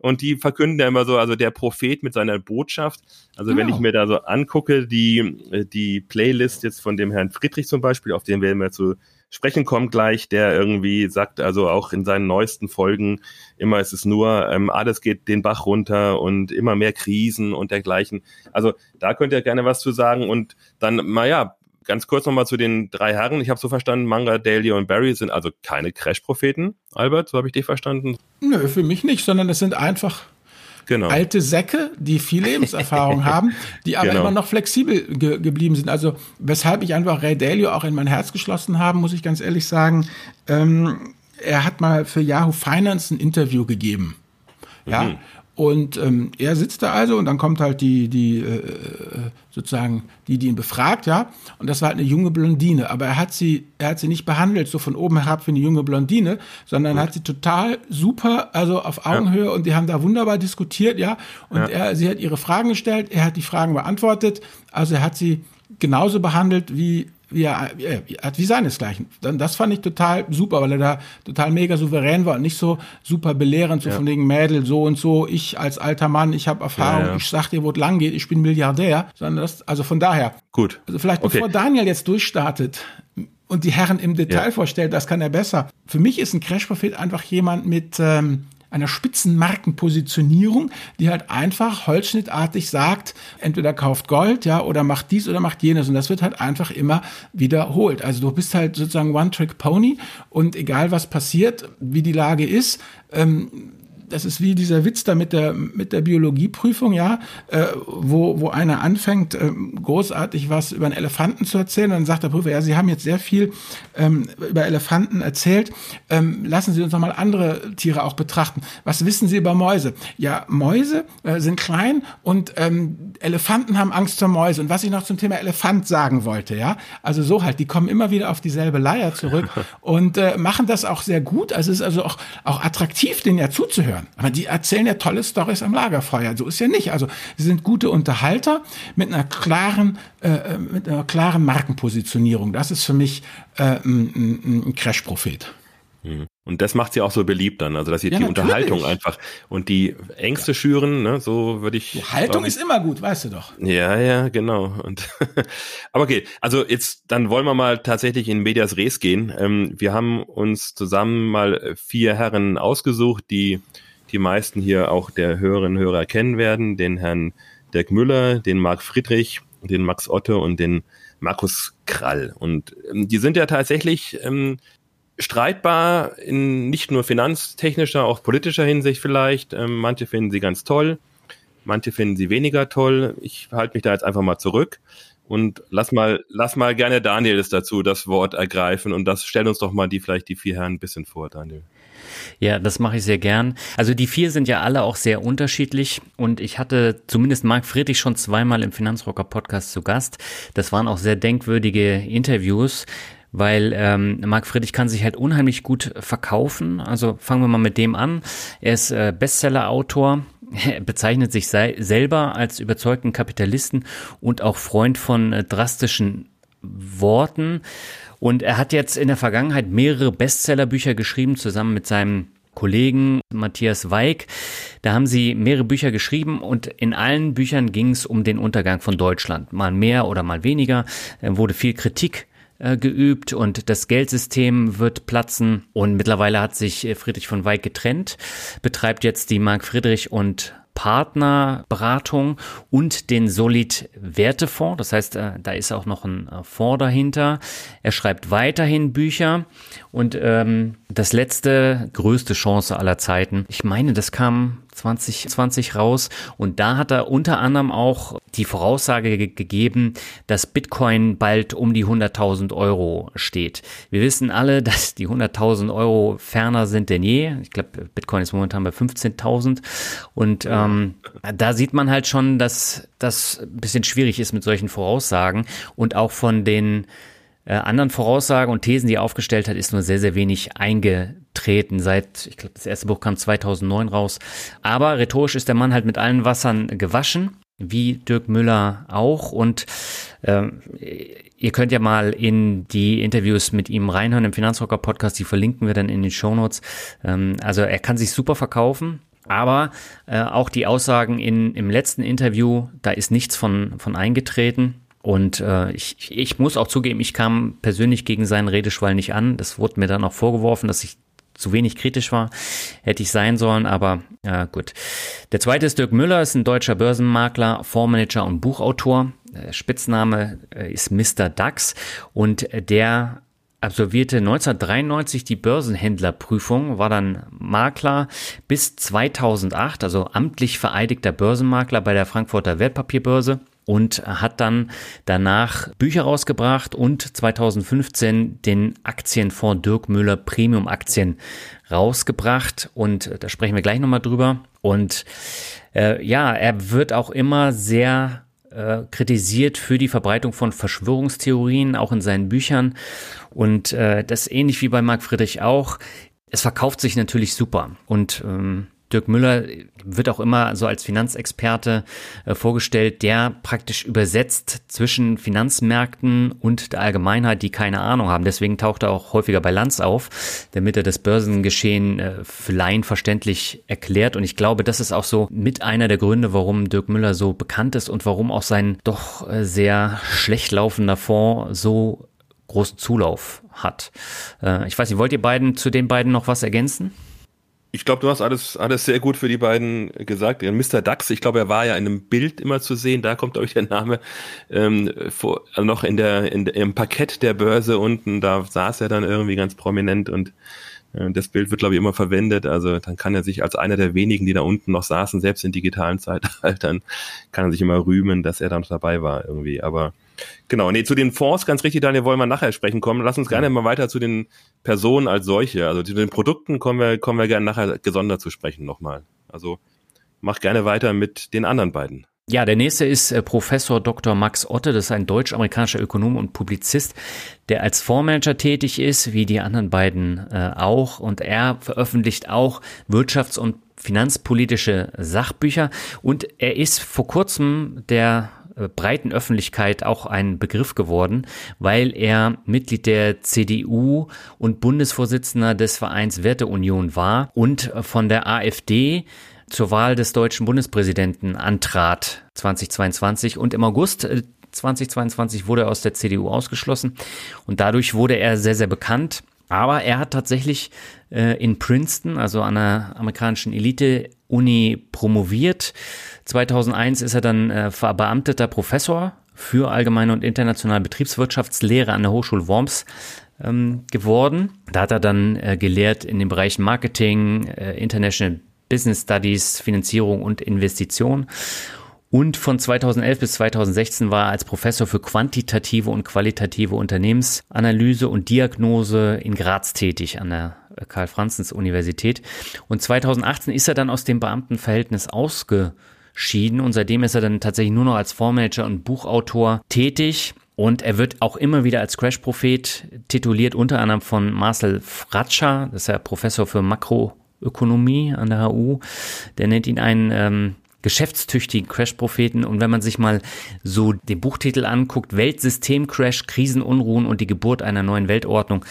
B: Und die verkünden ja immer so, also der Prophet mit seiner Botschaft. Also genau. wenn ich mir da so angucke, die, die Playlist jetzt von dem Herrn Friedrich zum Beispiel, auf den werden wir zu sprechen kommt gleich, der irgendwie sagt, also auch in seinen neuesten Folgen, immer ist es nur, ähm, alles geht den Bach runter und immer mehr Krisen und dergleichen. Also da könnt ihr gerne was zu sagen und dann, naja, ganz kurz nochmal zu den drei Herren. Ich habe so verstanden, Manga, Dalio und Barry sind also keine Crash-Propheten. Albert, so habe ich dich verstanden?
A: Nö, für mich nicht, sondern es sind einfach genau. alte Säcke, die viel Lebenserfahrung haben, die aber genau. immer noch flexibel ge geblieben sind. Also weshalb ich einfach Ray Dalio auch in mein Herz geschlossen habe, muss ich ganz ehrlich sagen. Ähm, er hat mal für Yahoo Finance ein Interview gegeben. Ja, mhm. Und ähm, er sitzt da also und dann kommt halt die, die äh, sozusagen die, die ihn befragt, ja. Und das war halt eine junge Blondine. Aber er hat sie, er hat sie nicht behandelt so von oben herab wie eine junge Blondine, sondern Gut. hat sie total super, also auf Augenhöhe ja. und die haben da wunderbar diskutiert, ja. Und ja. er, sie hat ihre Fragen gestellt, er hat die Fragen beantwortet. Also er hat sie genauso behandelt wie wie er, wie hat wie seinesgleichen. Dann, das fand ich total super, weil er da total mega souverän war und nicht so super belehrend, so ja. von wegen Mädel, so und so, ich als alter Mann, ich habe Erfahrung, ja, ja. ich sag dir, wo es lang geht, ich bin Milliardär, sondern das, also von daher.
B: Gut.
A: Also vielleicht okay. bevor Daniel jetzt durchstartet und die Herren im Detail vorstellt, das kann er besser. Für mich ist ein Crash-Prophet einfach jemand mit, ähm, einer Spitzenmarkenpositionierung, die halt einfach holzschnittartig sagt, entweder kauft Gold, ja, oder macht dies oder macht jenes. Und das wird halt einfach immer wiederholt. Also du bist halt sozusagen One-Trick-Pony und egal was passiert, wie die Lage ist, ähm, das ist wie dieser Witz da mit der, mit der Biologieprüfung, ja, äh, wo, wo einer anfängt, äh, großartig was über einen Elefanten zu erzählen. Und dann sagt der Prüfer, ja, Sie haben jetzt sehr viel ähm, über Elefanten erzählt. Ähm, lassen Sie uns noch mal andere Tiere auch betrachten. Was wissen Sie über Mäuse? Ja, Mäuse äh, sind klein und ähm, Elefanten haben Angst vor Mäuse. Und was ich noch zum Thema Elefant sagen wollte, ja, also so halt, die kommen immer wieder auf dieselbe Leier zurück und äh, machen das auch sehr gut. Also es ist also auch, auch attraktiv, denen ja zuzuhören hören. Aber die erzählen ja tolle Stories am Lagerfeuer. So ist ja nicht. Also sie sind gute Unterhalter mit einer klaren, äh, äh mit einer klaren Markenpositionierung. Das ist für mich äh, ein, ein Crash-Prophet.
B: Mhm. Und das macht sie auch so beliebt dann, also dass sie ja, die natürlich. Unterhaltung einfach und die Ängste ja, schüren, ne, so würde ich.
A: Die Haltung ist immer gut, weißt du doch.
B: Ja, ja, genau. Und aber okay, also jetzt dann wollen wir mal tatsächlich in Medias Res gehen. Ähm, wir haben uns zusammen mal vier Herren ausgesucht, die die meisten hier auch der Hörerinnen und Hörer kennen werden, den Herrn Dirk Müller, den Marc Friedrich, den Max Otte und den Markus Krall. Und ähm, die sind ja tatsächlich ähm, streitbar in nicht nur finanztechnischer, auch politischer Hinsicht vielleicht. Ähm, manche finden sie ganz toll, manche finden sie weniger toll. Ich halte mich da jetzt einfach mal zurück und lass mal, lass mal gerne Daniel dazu das Wort ergreifen und das stell uns doch mal die vielleicht die vier Herren ein bisschen vor, Daniel.
C: Ja, das mache ich sehr gern. Also die vier sind ja alle auch sehr unterschiedlich und ich hatte zumindest Marc Friedrich schon zweimal im Finanzrocker Podcast zu Gast. Das waren auch sehr denkwürdige Interviews weil ähm, Marc Friedrich kann sich halt unheimlich gut verkaufen. Also fangen wir mal mit dem an. Er ist äh, Bestseller-Autor, er bezeichnet sich selber als überzeugten Kapitalisten und auch Freund von äh, drastischen Worten. Und er hat jetzt in der Vergangenheit mehrere Bestsellerbücher geschrieben, zusammen mit seinem Kollegen Matthias Weig. Da haben sie mehrere Bücher geschrieben und in allen Büchern ging es um den Untergang von Deutschland. Mal mehr oder mal weniger. Er wurde viel Kritik äh, geübt und das Geldsystem wird platzen. Und mittlerweile hat sich äh, Friedrich von Weig getrennt, betreibt jetzt die Mark Friedrich und Partnerberatung und den Solid Wertefonds. Das heißt, äh, da ist auch noch ein Fonds dahinter. Er schreibt weiterhin Bücher und ähm, das letzte größte Chance aller Zeiten. Ich meine, das kam 2020 raus und da hat er unter anderem auch die Voraussage ge gegeben, dass Bitcoin bald um die 100.000 Euro steht. Wir wissen alle, dass die 100.000 Euro ferner sind denn je. Ich glaube, Bitcoin ist momentan bei 15.000 und ähm, da sieht man halt schon, dass das ein bisschen schwierig ist mit solchen Voraussagen und auch von den äh, anderen Voraussagen und Thesen, die er aufgestellt hat, ist nur sehr, sehr wenig eingetreten. Seit, ich glaube, das erste Buch kam 2009 raus. Aber rhetorisch ist der Mann halt mit allen Wassern gewaschen, wie Dirk Müller auch. Und äh, ihr könnt ja mal in die Interviews mit ihm reinhören im Finanzrocker Podcast. Die verlinken wir dann in den Shownotes. Ähm, also er kann sich super verkaufen. Aber äh, auch die Aussagen in, im letzten Interview, da ist nichts von, von eingetreten. Und äh, ich, ich muss auch zugeben, ich kam persönlich gegen seinen Redeschwall nicht an. Das wurde mir dann auch vorgeworfen, dass ich zu wenig kritisch war, hätte ich sein sollen, aber äh, gut. Der zweite ist Dirk Müller, ist ein deutscher Börsenmakler, Fondsmanager und Buchautor. Der Spitzname äh, ist Mr. DAX und der absolvierte 1993 die Börsenhändlerprüfung, war dann Makler bis 2008, also amtlich vereidigter Börsenmakler bei der Frankfurter Wertpapierbörse und hat dann danach Bücher rausgebracht und 2015 den Aktienfonds Dirk Müller Premium Aktien rausgebracht und da sprechen wir gleich nochmal drüber. Und äh, ja, er wird auch immer sehr äh, kritisiert für die Verbreitung von Verschwörungstheorien, auch in seinen Büchern. Und äh, das ähnlich wie bei Marc Friedrich auch. Es verkauft sich natürlich super. Und ähm, Dirk Müller wird auch immer so als Finanzexperte äh, vorgestellt, der praktisch übersetzt zwischen Finanzmärkten und der Allgemeinheit, die keine Ahnung haben. Deswegen taucht er auch häufiger bei Lanz auf, damit er das Börsengeschehen äh, für Laien verständlich erklärt. Und ich glaube, das ist auch so mit einer der Gründe, warum Dirk Müller so bekannt ist und warum auch sein doch äh, sehr schlecht laufender Fonds so großen Zulauf hat. Ich weiß nicht, wollt ihr beiden zu den beiden noch was ergänzen?
B: Ich glaube, du hast alles, alles sehr gut für die beiden gesagt. Mr. Dax, ich glaube, er war ja in einem Bild immer zu sehen. Da kommt euch der Name ähm, vor, also noch in der, in im Parkett der Börse unten. Da saß er dann irgendwie ganz prominent und äh, das Bild wird, glaube ich, immer verwendet. Also dann kann er sich als einer der wenigen, die da unten noch saßen, selbst in digitalen Zeitaltern, kann er sich immer rühmen, dass er da noch dabei war irgendwie. Aber Genau, nee, zu den Fonds, ganz richtig, Daniel, wollen wir nachher sprechen kommen. Lass uns gerne mal weiter zu den Personen als solche. Also zu den Produkten kommen wir, kommen wir gerne nachher gesondert zu sprechen nochmal. Also mach gerne weiter mit den anderen beiden.
C: Ja, der nächste ist äh, Professor Dr. Max Otte, das ist ein deutsch-amerikanischer Ökonom und Publizist, der als Fondsmanager tätig ist, wie die anderen beiden äh, auch. Und er veröffentlicht auch Wirtschafts- und finanzpolitische Sachbücher. Und er ist vor kurzem der breiten Öffentlichkeit auch ein Begriff geworden, weil er Mitglied der CDU und Bundesvorsitzender des Vereins Werteunion war und von der AfD zur Wahl des deutschen Bundespräsidenten antrat 2022 und im August 2022 wurde er aus der CDU ausgeschlossen und dadurch wurde er sehr, sehr bekannt. Aber er hat tatsächlich äh, in Princeton, also an einer amerikanischen Elite-Uni, promoviert. 2001 ist er dann äh, verbeamteter Professor für allgemeine und internationale Betriebswirtschaftslehre an der Hochschule Worms ähm, geworden. Da hat er dann äh, gelehrt in den Bereichen Marketing, äh, International Business Studies, Finanzierung und Investition. Und von 2011 bis 2016 war er als Professor für quantitative und qualitative Unternehmensanalyse und Diagnose in Graz tätig an der Karl-Franzens-Universität. Und 2018 ist er dann aus dem Beamtenverhältnis ausgeschieden und seitdem ist er dann tatsächlich nur noch als Fondsmanager und Buchautor tätig. Und er wird auch immer wieder als Crash-Prophet tituliert, unter anderem von Marcel Fratscher, das ist ja Professor für Makroökonomie an der HU. Der nennt ihn einen ähm, geschäftstüchtigen Crash-Propheten. Und wenn man sich mal so den Buchtitel anguckt, Weltsystem-Crash, Krisenunruhen und die Geburt einer neuen Weltordnung,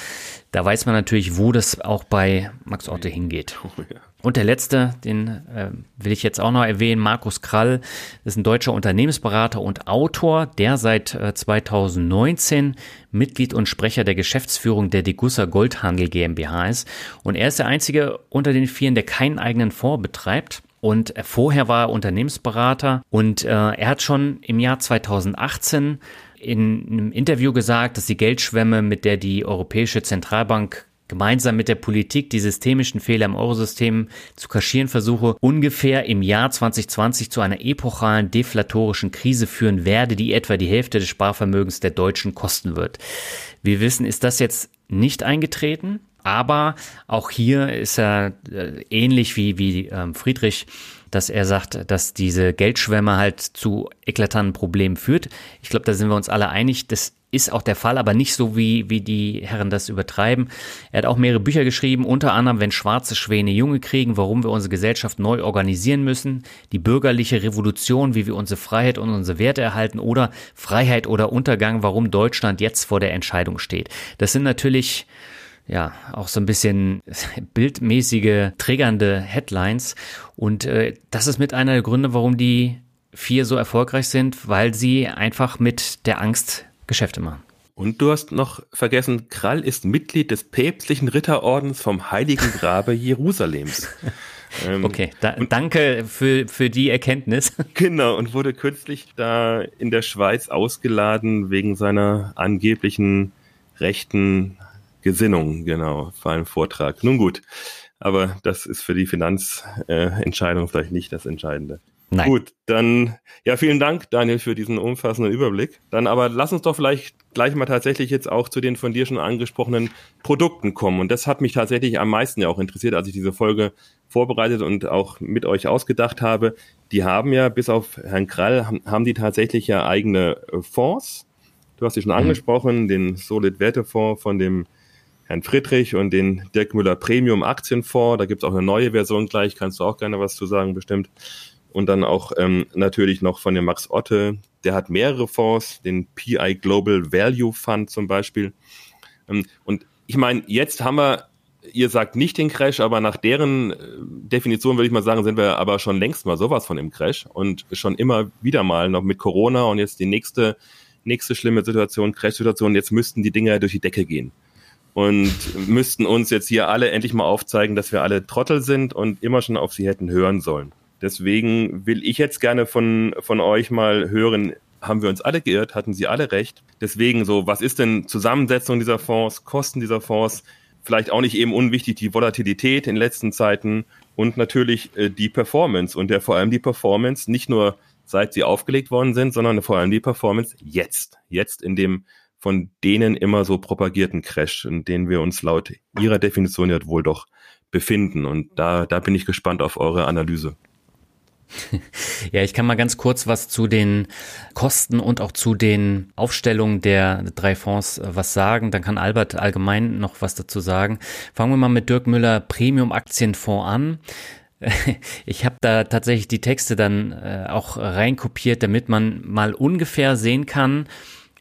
C: da weiß man natürlich, wo das auch bei Max Otte hingeht. Oh, ja. Und der letzte, den äh, will ich jetzt auch noch erwähnen, Markus Krall, ist ein deutscher Unternehmensberater und Autor, der seit äh, 2019 Mitglied und Sprecher der Geschäftsführung der Degussa Goldhandel GmbH ist. Und er ist der einzige unter den Vieren, der keinen eigenen Fonds betreibt. Und vorher war er Unternehmensberater und äh, er hat schon im Jahr 2018 in einem Interview gesagt, dass die Geldschwemme, mit der die Europäische Zentralbank gemeinsam mit der Politik die systemischen Fehler im Eurosystem zu kaschieren versuche, ungefähr im Jahr 2020 zu einer epochalen deflatorischen Krise führen werde, die etwa die Hälfte des Sparvermögens der Deutschen kosten wird. Wir wissen, ist das jetzt nicht eingetreten? Aber auch hier ist er äh, ähnlich wie, wie ähm, Friedrich, dass er sagt, dass diese Geldschwemme halt zu eklatanten Problemen führt. Ich glaube, da sind wir uns alle einig. Das ist auch der Fall, aber nicht so, wie, wie die Herren das übertreiben. Er hat auch mehrere Bücher geschrieben, unter anderem, wenn schwarze Schwäne Junge kriegen, warum wir unsere Gesellschaft neu organisieren müssen, die bürgerliche Revolution, wie wir unsere Freiheit und unsere Werte erhalten oder Freiheit oder Untergang, warum Deutschland jetzt vor der Entscheidung steht. Das sind natürlich ja, auch so ein bisschen bildmäßige, triggernde Headlines. Und äh, das ist mit einer der Gründe, warum die vier so erfolgreich sind, weil sie einfach mit der Angst Geschäfte machen.
B: Und du hast noch vergessen, Krall ist Mitglied des päpstlichen Ritterordens vom Heiligen Grabe Jerusalems.
C: ähm, okay, da, danke für, für die Erkenntnis.
B: Genau, und wurde kürzlich da in der Schweiz ausgeladen wegen seiner angeblichen rechten Gesinnung, genau, vor einem Vortrag. Nun gut, aber das ist für die Finanzentscheidung äh, vielleicht nicht das Entscheidende. Nein. Gut, dann ja, vielen Dank, Daniel, für diesen umfassenden Überblick. Dann aber lass uns doch vielleicht gleich mal tatsächlich jetzt auch zu den von dir schon angesprochenen Produkten kommen. Und das hat mich tatsächlich am meisten ja auch interessiert, als ich diese Folge vorbereitet und auch mit euch ausgedacht habe. Die haben ja, bis auf Herrn Krall, haben die tatsächlich ja eigene äh, Fonds. Du hast sie schon mhm. angesprochen, den Solid Wertefonds von dem Herrn Friedrich und den Dirk Müller Premium Aktienfonds. Da gibt's auch eine neue Version gleich, kannst du auch gerne was zu sagen, bestimmt. Und dann auch ähm, natürlich noch von dem Max Otte, der hat mehrere Fonds, den PI Global Value Fund zum Beispiel. Ähm, und ich meine, jetzt haben wir, ihr sagt nicht den Crash, aber nach deren äh, Definition würde ich mal sagen, sind wir aber schon längst mal sowas von im Crash und schon immer wieder mal noch mit Corona und jetzt die nächste, nächste schlimme Situation, Crash-Situation, jetzt müssten die Dinge durch die Decke gehen und müssten uns jetzt hier alle endlich mal aufzeigen, dass wir alle Trottel sind und immer schon auf sie hätten hören sollen. Deswegen will ich jetzt gerne von, von euch mal hören, haben wir uns alle geirrt, hatten sie alle recht. Deswegen so, was ist denn Zusammensetzung dieser Fonds, Kosten dieser Fonds? Vielleicht auch nicht eben unwichtig die Volatilität in letzten Zeiten und natürlich äh, die Performance und der vor allem die Performance nicht nur seit sie aufgelegt worden sind, sondern vor allem die Performance jetzt. Jetzt in dem von denen immer so propagierten Crash, in denen wir uns laut ihrer Definition ja wohl doch befinden. Und da, da bin ich gespannt auf eure Analyse.
C: Ja, ich kann mal ganz kurz was zu den Kosten und auch zu den Aufstellungen der drei Fonds äh, was sagen. Dann kann Albert allgemein noch was dazu sagen. Fangen wir mal mit Dirk Müller Premium Aktienfonds an. ich habe da tatsächlich die Texte dann äh, auch reinkopiert, damit man mal ungefähr sehen kann,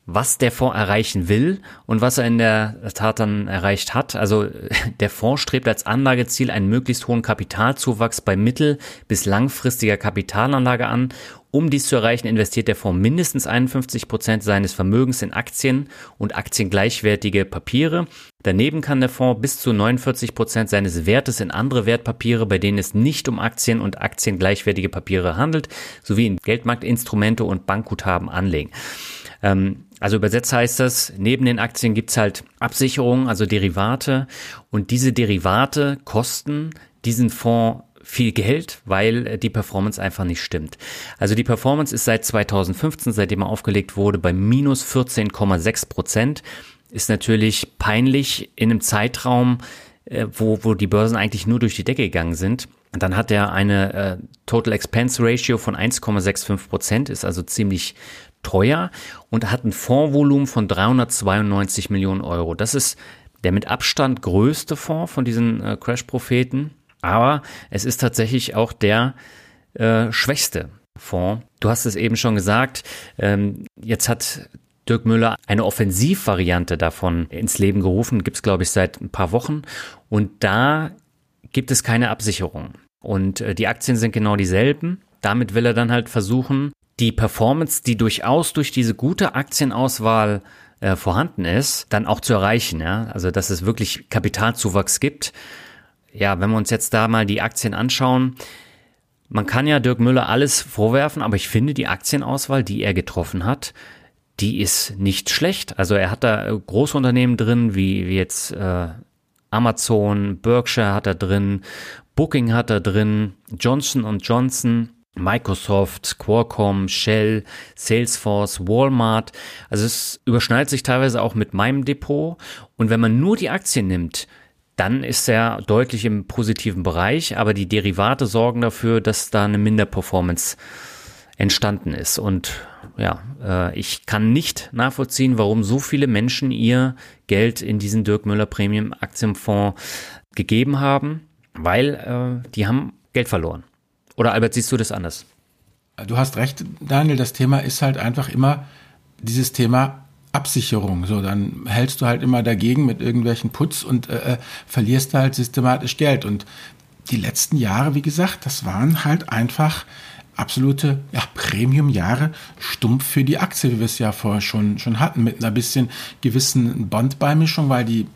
C: was der Fonds erreichen will und was er in der Tat dann erreicht hat. Also der Fonds strebt als Anlageziel einen möglichst hohen Kapitalzuwachs bei mittel- bis langfristiger Kapitalanlage an. Um dies zu erreichen, investiert der Fonds mindestens 51 Prozent seines Vermögens in Aktien und aktiengleichwertige Papiere. Daneben kann der Fonds bis zu 49 Prozent seines Wertes in andere Wertpapiere, bei denen es nicht um Aktien und aktiengleichwertige Papiere handelt, sowie in Geldmarktinstrumente und Bankguthaben anlegen. Ähm, also übersetzt heißt das, neben den Aktien gibt's halt Absicherungen, also Derivate. Und diese Derivate kosten diesen Fonds viel Geld, weil die Performance einfach nicht stimmt. Also die Performance ist seit 2015, seitdem er aufgelegt wurde, bei minus 14,6 Prozent. Ist natürlich peinlich in einem Zeitraum, äh, wo, wo die Börsen eigentlich nur durch die Decke gegangen sind. Und dann hat er eine äh, Total Expense Ratio von 1,65 Prozent, ist also ziemlich teuer und hat ein Fondsvolumen von 392 Millionen Euro. Das ist der mit Abstand größte Fonds von diesen äh, Crash-Propheten, aber es ist tatsächlich auch der äh, schwächste Fonds. Du hast es eben schon gesagt, ähm, jetzt hat Dirk Müller eine Offensivvariante davon ins Leben gerufen, gibt es glaube ich seit ein paar Wochen und da gibt es keine Absicherung. Und äh, die Aktien sind genau dieselben. Damit will er dann halt versuchen, die Performance, die durchaus durch diese gute Aktienauswahl äh, vorhanden ist, dann auch zu erreichen. Ja? Also dass es wirklich Kapitalzuwachs gibt. Ja, wenn wir uns jetzt da mal die Aktien anschauen, man kann ja Dirk Müller alles vorwerfen, aber ich finde die Aktienauswahl, die er getroffen hat, die ist nicht schlecht. Also er hat da äh, große Unternehmen drin, wie, wie jetzt äh, Amazon, Berkshire hat er drin, Booking hat er drin, Johnson Johnson, Microsoft, Qualcomm, Shell, Salesforce, Walmart. Also es überschneidet sich teilweise auch mit meinem Depot. Und wenn man nur die Aktien nimmt, dann ist er deutlich im positiven Bereich, aber die Derivate sorgen dafür, dass da eine Minderperformance entstanden ist. Und ja, äh, ich kann nicht nachvollziehen, warum so viele Menschen ihr Geld in diesen Dirk Müller Premium Aktienfonds gegeben haben, weil äh, die haben Geld verloren. Oder Albert, siehst du das anders?
A: Du hast recht, Daniel, das Thema ist halt einfach immer dieses Thema Absicherung. So, dann hältst du halt immer dagegen mit irgendwelchen Putz und äh, äh, verlierst halt systematisch Geld. Und die letzten Jahre, wie gesagt, das waren halt einfach absolute ja, Premium-Jahre stumpf für die Aktie, wie wir es ja vorher schon, schon hatten, mit einer bisschen gewissen Bondbeimischung, weil die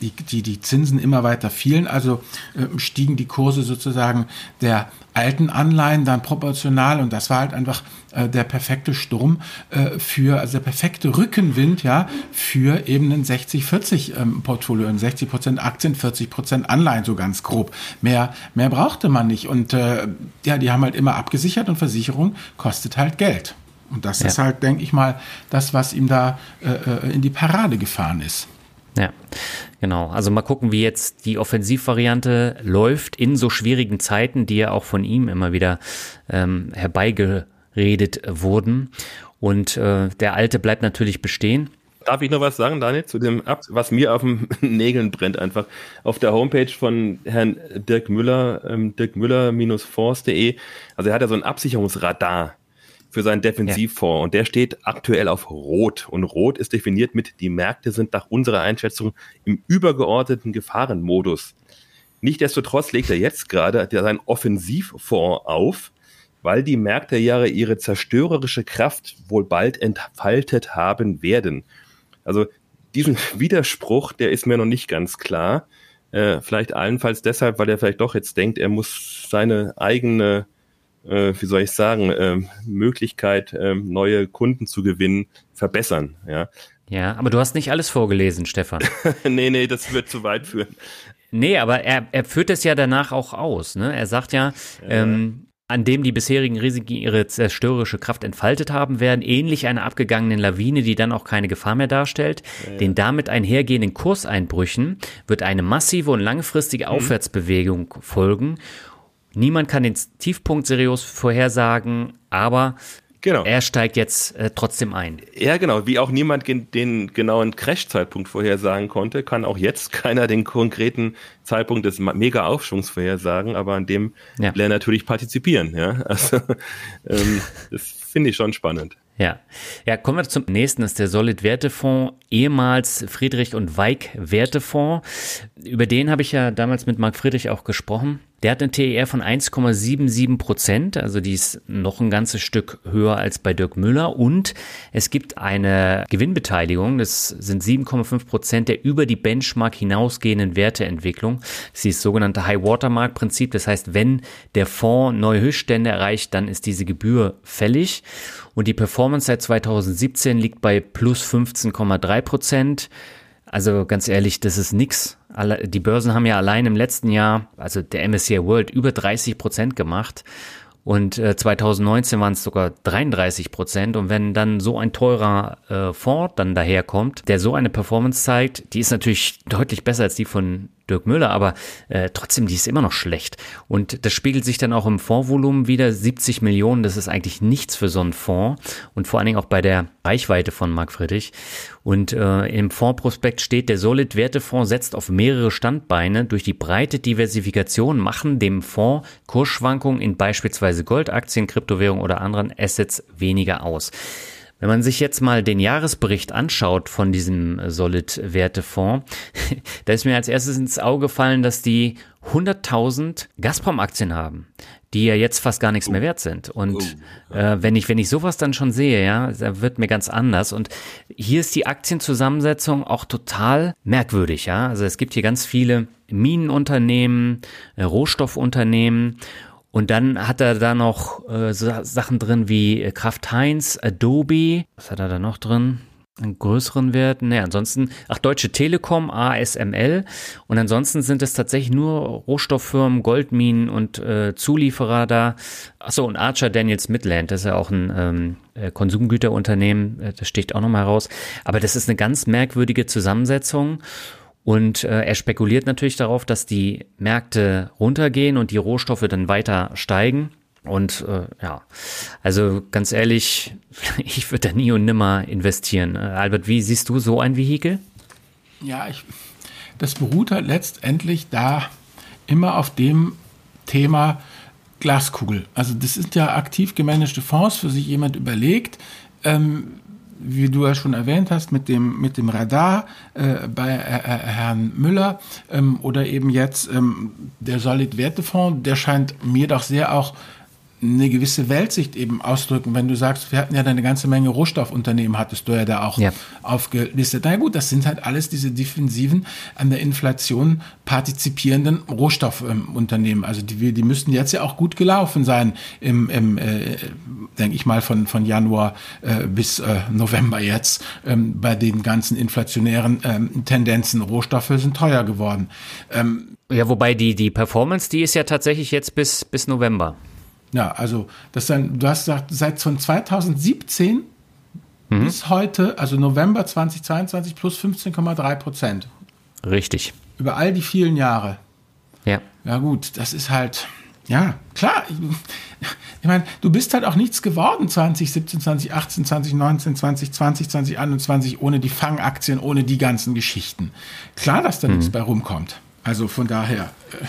A: die, die, die Zinsen immer weiter fielen, also äh, stiegen die Kurse sozusagen der alten Anleihen dann proportional und das war halt einfach äh, der perfekte Sturm äh, für, also der perfekte Rückenwind, ja, für eben ein 60-40 ähm, Portfolio, ein 60 Prozent Aktien, 40 Prozent Anleihen, so ganz grob. Mehr, mehr brauchte man nicht und äh, ja, die haben halt immer abgesichert und Versicherung kostet halt Geld. Und das ja. ist halt, denke ich mal, das, was ihm da äh, äh in die Parade gefahren ist.
C: Ja, genau. Also mal gucken, wie jetzt die Offensivvariante läuft in so schwierigen Zeiten, die ja auch von ihm immer wieder ähm, herbeigeredet wurden. Und äh, der Alte bleibt natürlich bestehen.
B: Darf ich noch was sagen, Daniel, zu dem, was mir auf den Nägeln brennt einfach? Auf der Homepage von Herrn Dirk Müller, ähm, dirkmüller-force.de, also er hat ja so ein Absicherungsradar für seinen Defensivfonds ja. und der steht aktuell auf Rot. Und Rot ist definiert mit, die Märkte sind nach unserer Einschätzung im übergeordneten Gefahrenmodus. Nichtsdestotrotz legt er jetzt gerade seinen Offensivfonds auf, weil die Märkte ja ihre zerstörerische Kraft wohl bald entfaltet haben werden. Also diesen Widerspruch, der ist mir noch nicht ganz klar. Äh, vielleicht allenfalls deshalb, weil er vielleicht doch jetzt denkt, er muss seine eigene äh, wie soll ich sagen, äh, Möglichkeit, äh, neue Kunden zu gewinnen, verbessern. Ja,
C: ja aber du hast nicht alles vorgelesen, Stefan.
B: nee, nee, das wird zu weit führen.
C: Nee, aber er, er führt es ja danach auch aus. Ne? Er sagt ja. Ähm, an dem die bisherigen Risiken ihre zerstörerische Kraft entfaltet haben werden, ähnlich einer abgegangenen Lawine, die dann auch keine Gefahr mehr darstellt. Ja, ja. Den damit einhergehenden Kurseinbrüchen wird eine massive und langfristige mhm. Aufwärtsbewegung folgen Niemand kann den Tiefpunkt seriös vorhersagen, aber genau. er steigt jetzt äh, trotzdem ein.
B: Ja, genau. Wie auch niemand den genauen Crash-Zeitpunkt vorhersagen konnte, kann auch jetzt keiner den konkreten Zeitpunkt des Mega-Aufschwungs vorhersagen, aber an dem ja. will er natürlich partizipieren. Ja, also ähm, das finde ich schon spannend.
C: Ja. Ja, kommen wir zum nächsten, das ist der Solid Wertefonds, ehemals Friedrich und Weig Wertefonds. Über den habe ich ja damals mit Marc Friedrich auch gesprochen. Der hat eine TER von 1,77 Prozent, also die ist noch ein ganzes Stück höher als bei Dirk Müller. Und es gibt eine Gewinnbeteiligung, das sind 7,5 Prozent der über die Benchmark hinausgehenden Werteentwicklung. Das ist sogenannte High-Watermark-Prinzip. Das heißt, wenn der Fonds neue Höchststände erreicht, dann ist diese Gebühr fällig. Und die Performance seit 2017 liegt bei plus 15,3 Prozent. Also ganz ehrlich, das ist nix. Die Börsen haben ja allein im letzten Jahr, also der MSCI World, über 30 Prozent gemacht. Und 2019 waren es sogar 33 Prozent. Und wenn dann so ein teurer äh, Fonds dann daherkommt, der so eine Performance zeigt, die ist natürlich deutlich besser als die von Dirk Müller, aber äh, trotzdem, die ist immer noch schlecht. Und das spiegelt sich dann auch im Fondsvolumen wieder. 70 Millionen, das ist eigentlich nichts für so einen Fonds und vor allen Dingen auch bei der Reichweite von Marc Friedrich. Und äh, im Fondsprospekt steht, der Solid Wertefonds setzt auf mehrere Standbeine. Durch die breite Diversifikation machen dem Fonds Kursschwankungen in beispielsweise Goldaktien, Kryptowährungen oder anderen Assets weniger aus. Wenn man sich jetzt mal den Jahresbericht anschaut von diesem Solid-Wertefonds, da ist mir als erstes ins Auge gefallen, dass die 100.000 Gazprom-Aktien haben, die ja jetzt fast gar nichts mehr wert sind. Und oh. äh, wenn ich wenn ich sowas dann schon sehe, ja, da wird mir ganz anders. Und hier ist die Aktienzusammensetzung auch total merkwürdig, ja. Also es gibt hier ganz viele Minenunternehmen, äh, Rohstoffunternehmen und dann hat er da noch äh, Sachen drin wie äh, Kraft Heinz, Adobe. Was hat er da noch drin? Einen größeren Wert? Ne, ansonsten, ach, Deutsche Telekom, ASML. Und ansonsten sind es tatsächlich nur Rohstofffirmen, Goldminen und äh, Zulieferer da. Achso, und Archer Daniels Midland, das ist ja auch ein ähm, äh, Konsumgüterunternehmen, äh, das sticht auch nochmal raus. Aber das ist eine ganz merkwürdige Zusammensetzung. Und äh, er spekuliert natürlich darauf, dass die Märkte runtergehen und die Rohstoffe dann weiter steigen. Und äh, ja, also ganz ehrlich, ich würde da nie und nimmer investieren. Äh, Albert, wie siehst du so ein Vehikel?
A: Ja, ich, das beruht halt letztendlich da immer auf dem Thema Glaskugel. Also das sind ja aktiv gemanagte Fonds, für sich jemand überlegt, ähm, wie du ja schon erwähnt hast, mit dem, mit dem Radar äh, bei äh, äh, Herrn Müller ähm, oder eben jetzt ähm, der Solid-Wertefonds, der scheint mir doch sehr auch eine gewisse Weltsicht eben ausdrücken. Wenn du sagst, wir hatten ja eine ganze Menge Rohstoffunternehmen, hattest du ja da auch ja. aufgelistet. Na gut, das sind halt alles diese defensiven, an der Inflation partizipierenden Rohstoffunternehmen. Also die, die müssten jetzt ja auch gut gelaufen sein im, im äh, denke ich mal, von, von Januar äh, bis äh, November jetzt ähm, bei den ganzen inflationären ähm, Tendenzen. Rohstoffe sind teuer geworden.
C: Ähm, ja, wobei die, die Performance, die ist ja tatsächlich jetzt bis, bis November.
A: Ja, also das dann, du hast gesagt, seit von 2017 mhm. bis heute, also November 2022 plus 15,3 Prozent.
C: Richtig.
A: Über all die vielen Jahre.
C: Ja.
A: Ja gut, das ist halt, ja, klar. Ich, meine, du bist halt auch nichts geworden 2017, 2018, 2019, 2020, 2021 ohne die Fangaktien, ohne die ganzen Geschichten. Klar, dass da mhm. nichts bei rumkommt. Also von daher. Äh,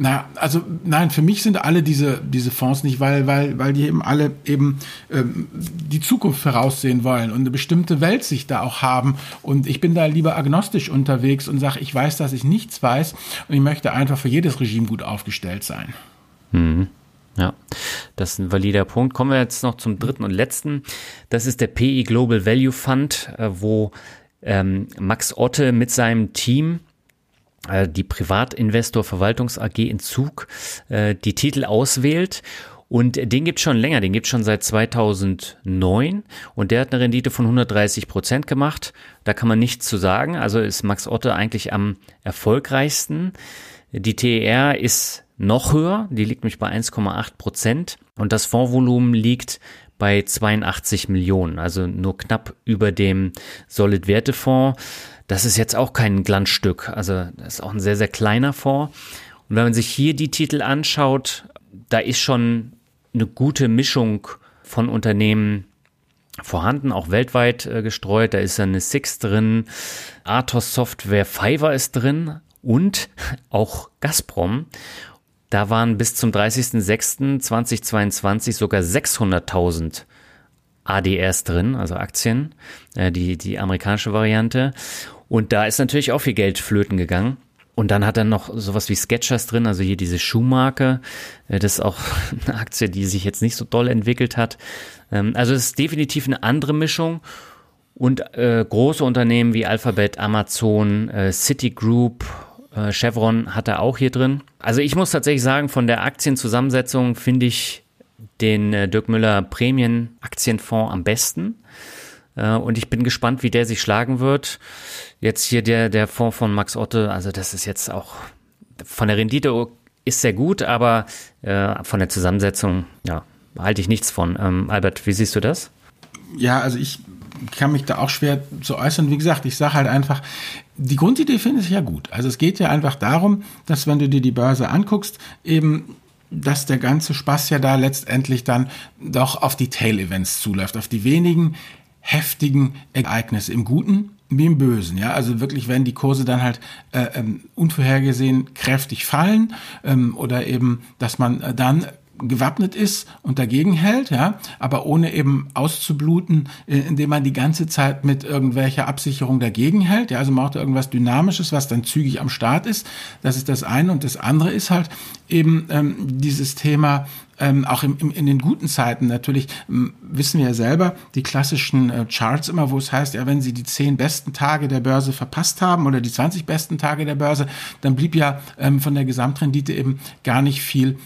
A: na, also nein, für mich sind alle diese, diese Fonds nicht, weil, weil, weil die eben alle eben ähm, die Zukunft voraussehen wollen und eine bestimmte Weltsicht da auch haben. Und ich bin da lieber agnostisch unterwegs und sage, ich weiß, dass ich nichts weiß und ich möchte einfach für jedes Regime gut aufgestellt sein.
C: Mhm. Ja, das ist ein valider Punkt. Kommen wir jetzt noch zum dritten und letzten. Das ist der PE Global Value Fund, äh, wo ähm, Max Otte mit seinem Team die Privatinvestor Verwaltungs AG in Zug äh, die Titel auswählt. Und den gibt schon länger, den gibt schon seit 2009 und der hat eine Rendite von 130 Prozent gemacht. Da kann man nichts zu sagen. Also ist Max Otte eigentlich am erfolgreichsten. Die TER ist noch höher, die liegt nämlich bei 1,8 Prozent und das Fondsvolumen liegt bei 82 Millionen, also nur knapp über dem Solid-Werte-Fonds. Das ist jetzt auch kein Glanzstück. Also das ist auch ein sehr, sehr kleiner Fonds. Und wenn man sich hier die Titel anschaut, da ist schon eine gute Mischung von Unternehmen vorhanden, auch weltweit äh, gestreut. Da ist eine Six drin, Athos Software, Fiverr ist drin und auch Gazprom. Da waren bis zum 30.06.2022 sogar 600.000 ADRs drin, also Aktien, äh, die, die amerikanische Variante. Und da ist natürlich auch viel Geld flöten gegangen. Und dann hat er noch sowas wie Sketchers drin, also hier diese Schuhmarke. Äh, das ist auch eine Aktie, die sich jetzt nicht so doll entwickelt hat. Ähm, also es ist definitiv eine andere Mischung. Und äh, große Unternehmen wie Alphabet, Amazon, äh, Citigroup, äh, Chevron hat er auch hier drin. Also ich muss tatsächlich sagen, von der Aktienzusammensetzung finde ich den äh, Dirk Müller Prämien Aktienfonds am besten. Äh, und ich bin gespannt, wie der sich schlagen wird. Jetzt hier der, der Fonds von Max Otte, also das ist jetzt auch von der Rendite ist sehr gut, aber äh, von der Zusammensetzung, ja, halte ich nichts von. Ähm, Albert, wie siehst du das?
A: Ja, also ich kann mich da auch schwer zu äußern. Wie gesagt, ich sage halt einfach, die Grundidee finde ich ja gut. Also es geht ja einfach darum, dass wenn du dir die Börse anguckst, eben dass der ganze Spaß ja da letztendlich dann doch auf die Tail-Events zuläuft, auf die wenigen heftigen Ereignisse im Guten wie im Bösen, ja. Also wirklich, wenn die Kurse dann halt äh, ähm, unvorhergesehen kräftig fallen ähm, oder eben, dass man dann gewappnet ist und dagegen hält, ja, aber ohne eben auszubluten, äh, indem man die ganze Zeit mit irgendwelcher Absicherung dagegen hält. Ja, also man braucht irgendwas Dynamisches, was dann zügig am Start ist. Das ist das eine. Und das andere ist halt eben ähm, dieses Thema, ähm, auch im, im, in den guten Zeiten natürlich ähm, wissen wir ja selber die klassischen äh, Charts immer, wo es heißt, ja, wenn Sie die zehn besten Tage der Börse verpasst haben oder die 20 besten Tage der Börse, dann blieb ja ähm, von der Gesamtrendite eben gar nicht viel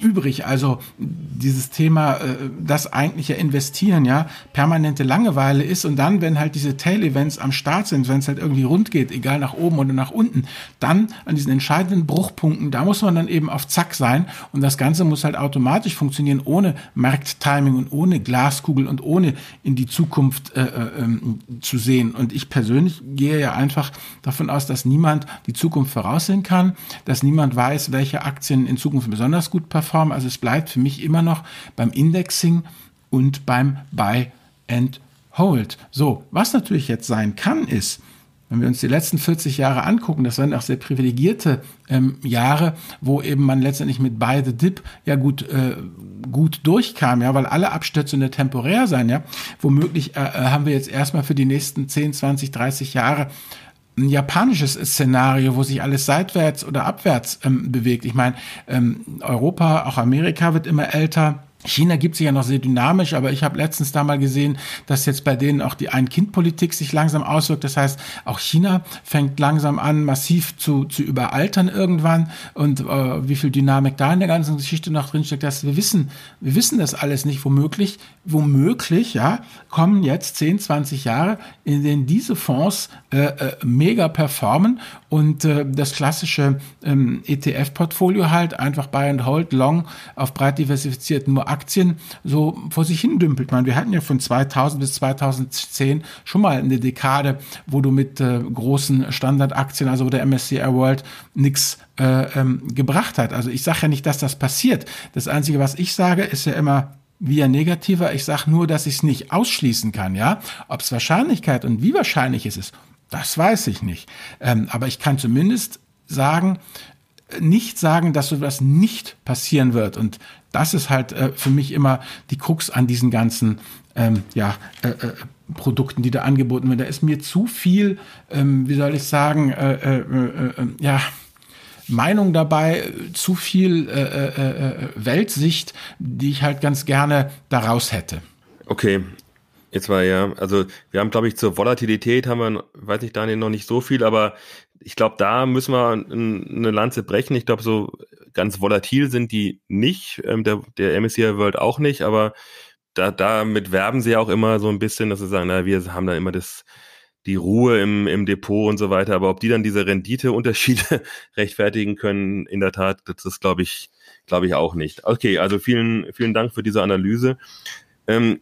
A: übrig. Also dieses Thema, äh, das eigentliche Investieren, ja, permanente Langeweile ist und dann, wenn halt diese Tail-Events am Start sind, wenn es halt irgendwie rund geht, egal nach oben oder nach unten, dann an diesen entscheidenden Bruchpunkten, da muss man dann eben auf Zack sein und das Ganze muss halt automatisch funktionieren, ohne Markttiming und ohne Glaskugel und ohne in die Zukunft äh, äh, ähm, zu sehen. Und ich persönlich gehe ja einfach davon aus, dass niemand die Zukunft voraussehen kann, dass niemand weiß, welche Aktien in Zukunft besonders gut performen Plattform. Also es bleibt für mich immer noch beim Indexing und beim Buy and Hold. So, was natürlich jetzt sein kann, ist, wenn wir uns die letzten 40 Jahre angucken, das waren auch sehr privilegierte ähm, Jahre, wo eben man letztendlich mit Buy the Dip ja gut, äh, gut durchkam, ja, weil alle Abstürze nur temporär sein, ja. Womöglich äh, äh haben wir jetzt erstmal für die nächsten 10, 20, 30 Jahre ein japanisches Szenario, wo sich alles seitwärts oder abwärts ähm, bewegt. Ich meine, ähm, Europa, auch Amerika wird immer älter. China gibt sich ja noch sehr dynamisch, aber ich habe letztens da mal gesehen, dass jetzt bei denen auch die Ein-Kind-Politik sich langsam auswirkt. Das heißt, auch China fängt langsam an, massiv zu, zu überaltern irgendwann. Und äh, wie viel Dynamik da in der ganzen Geschichte noch drinsteckt, dass wir wissen, wir wissen das alles nicht. Womöglich, womöglich, ja, kommen jetzt 10, 20 Jahre, in denen diese Fonds äh, äh, mega performen und äh, das klassische ähm, ETF-Portfolio halt einfach Buy and Hold Long auf breit diversifizierten nur Aktien so vor sich hin dümpelt. Man, wir hatten ja von 2000 bis 2010 schon mal eine Dekade, wo du mit äh, großen Standardaktien, also der MSCI World nichts äh, ähm, gebracht hat. Also ich sage ja nicht, dass das passiert. Das Einzige, was ich sage, ist ja immer, wie ein negativer. Ich sage nur, dass ich es nicht ausschließen kann, ja. Ob es Wahrscheinlichkeit und wie wahrscheinlich es ist, das weiß ich nicht. Ähm, aber ich kann zumindest sagen, nicht sagen, dass sowas nicht passieren wird. Und das ist halt äh, für mich immer die Krux an diesen ganzen ähm, ja, äh, äh, Produkten, die da angeboten werden. Da ist mir zu viel, ähm, wie soll ich sagen, äh, äh, äh, äh ja, Meinung dabei, zu viel äh, äh, äh, Weltsicht, die ich halt ganz gerne daraus hätte.
B: Okay, Jetzt war ja, also wir haben, glaube ich, zur Volatilität haben wir, weiß ich, Daniel, noch nicht so viel, aber ich glaube, da müssen wir eine Lanze brechen. Ich glaube, so ganz volatil sind die nicht, ähm, der, der MSCI World auch nicht, aber da, damit werben sie auch immer so ein bisschen, dass sie sagen, na, wir haben da immer das, die Ruhe im, im Depot und so weiter, aber ob die dann diese Renditeunterschiede rechtfertigen können, in der Tat, das ist, glaube ich, glaube ich auch nicht. Okay, also vielen, vielen Dank für diese Analyse. Ähm,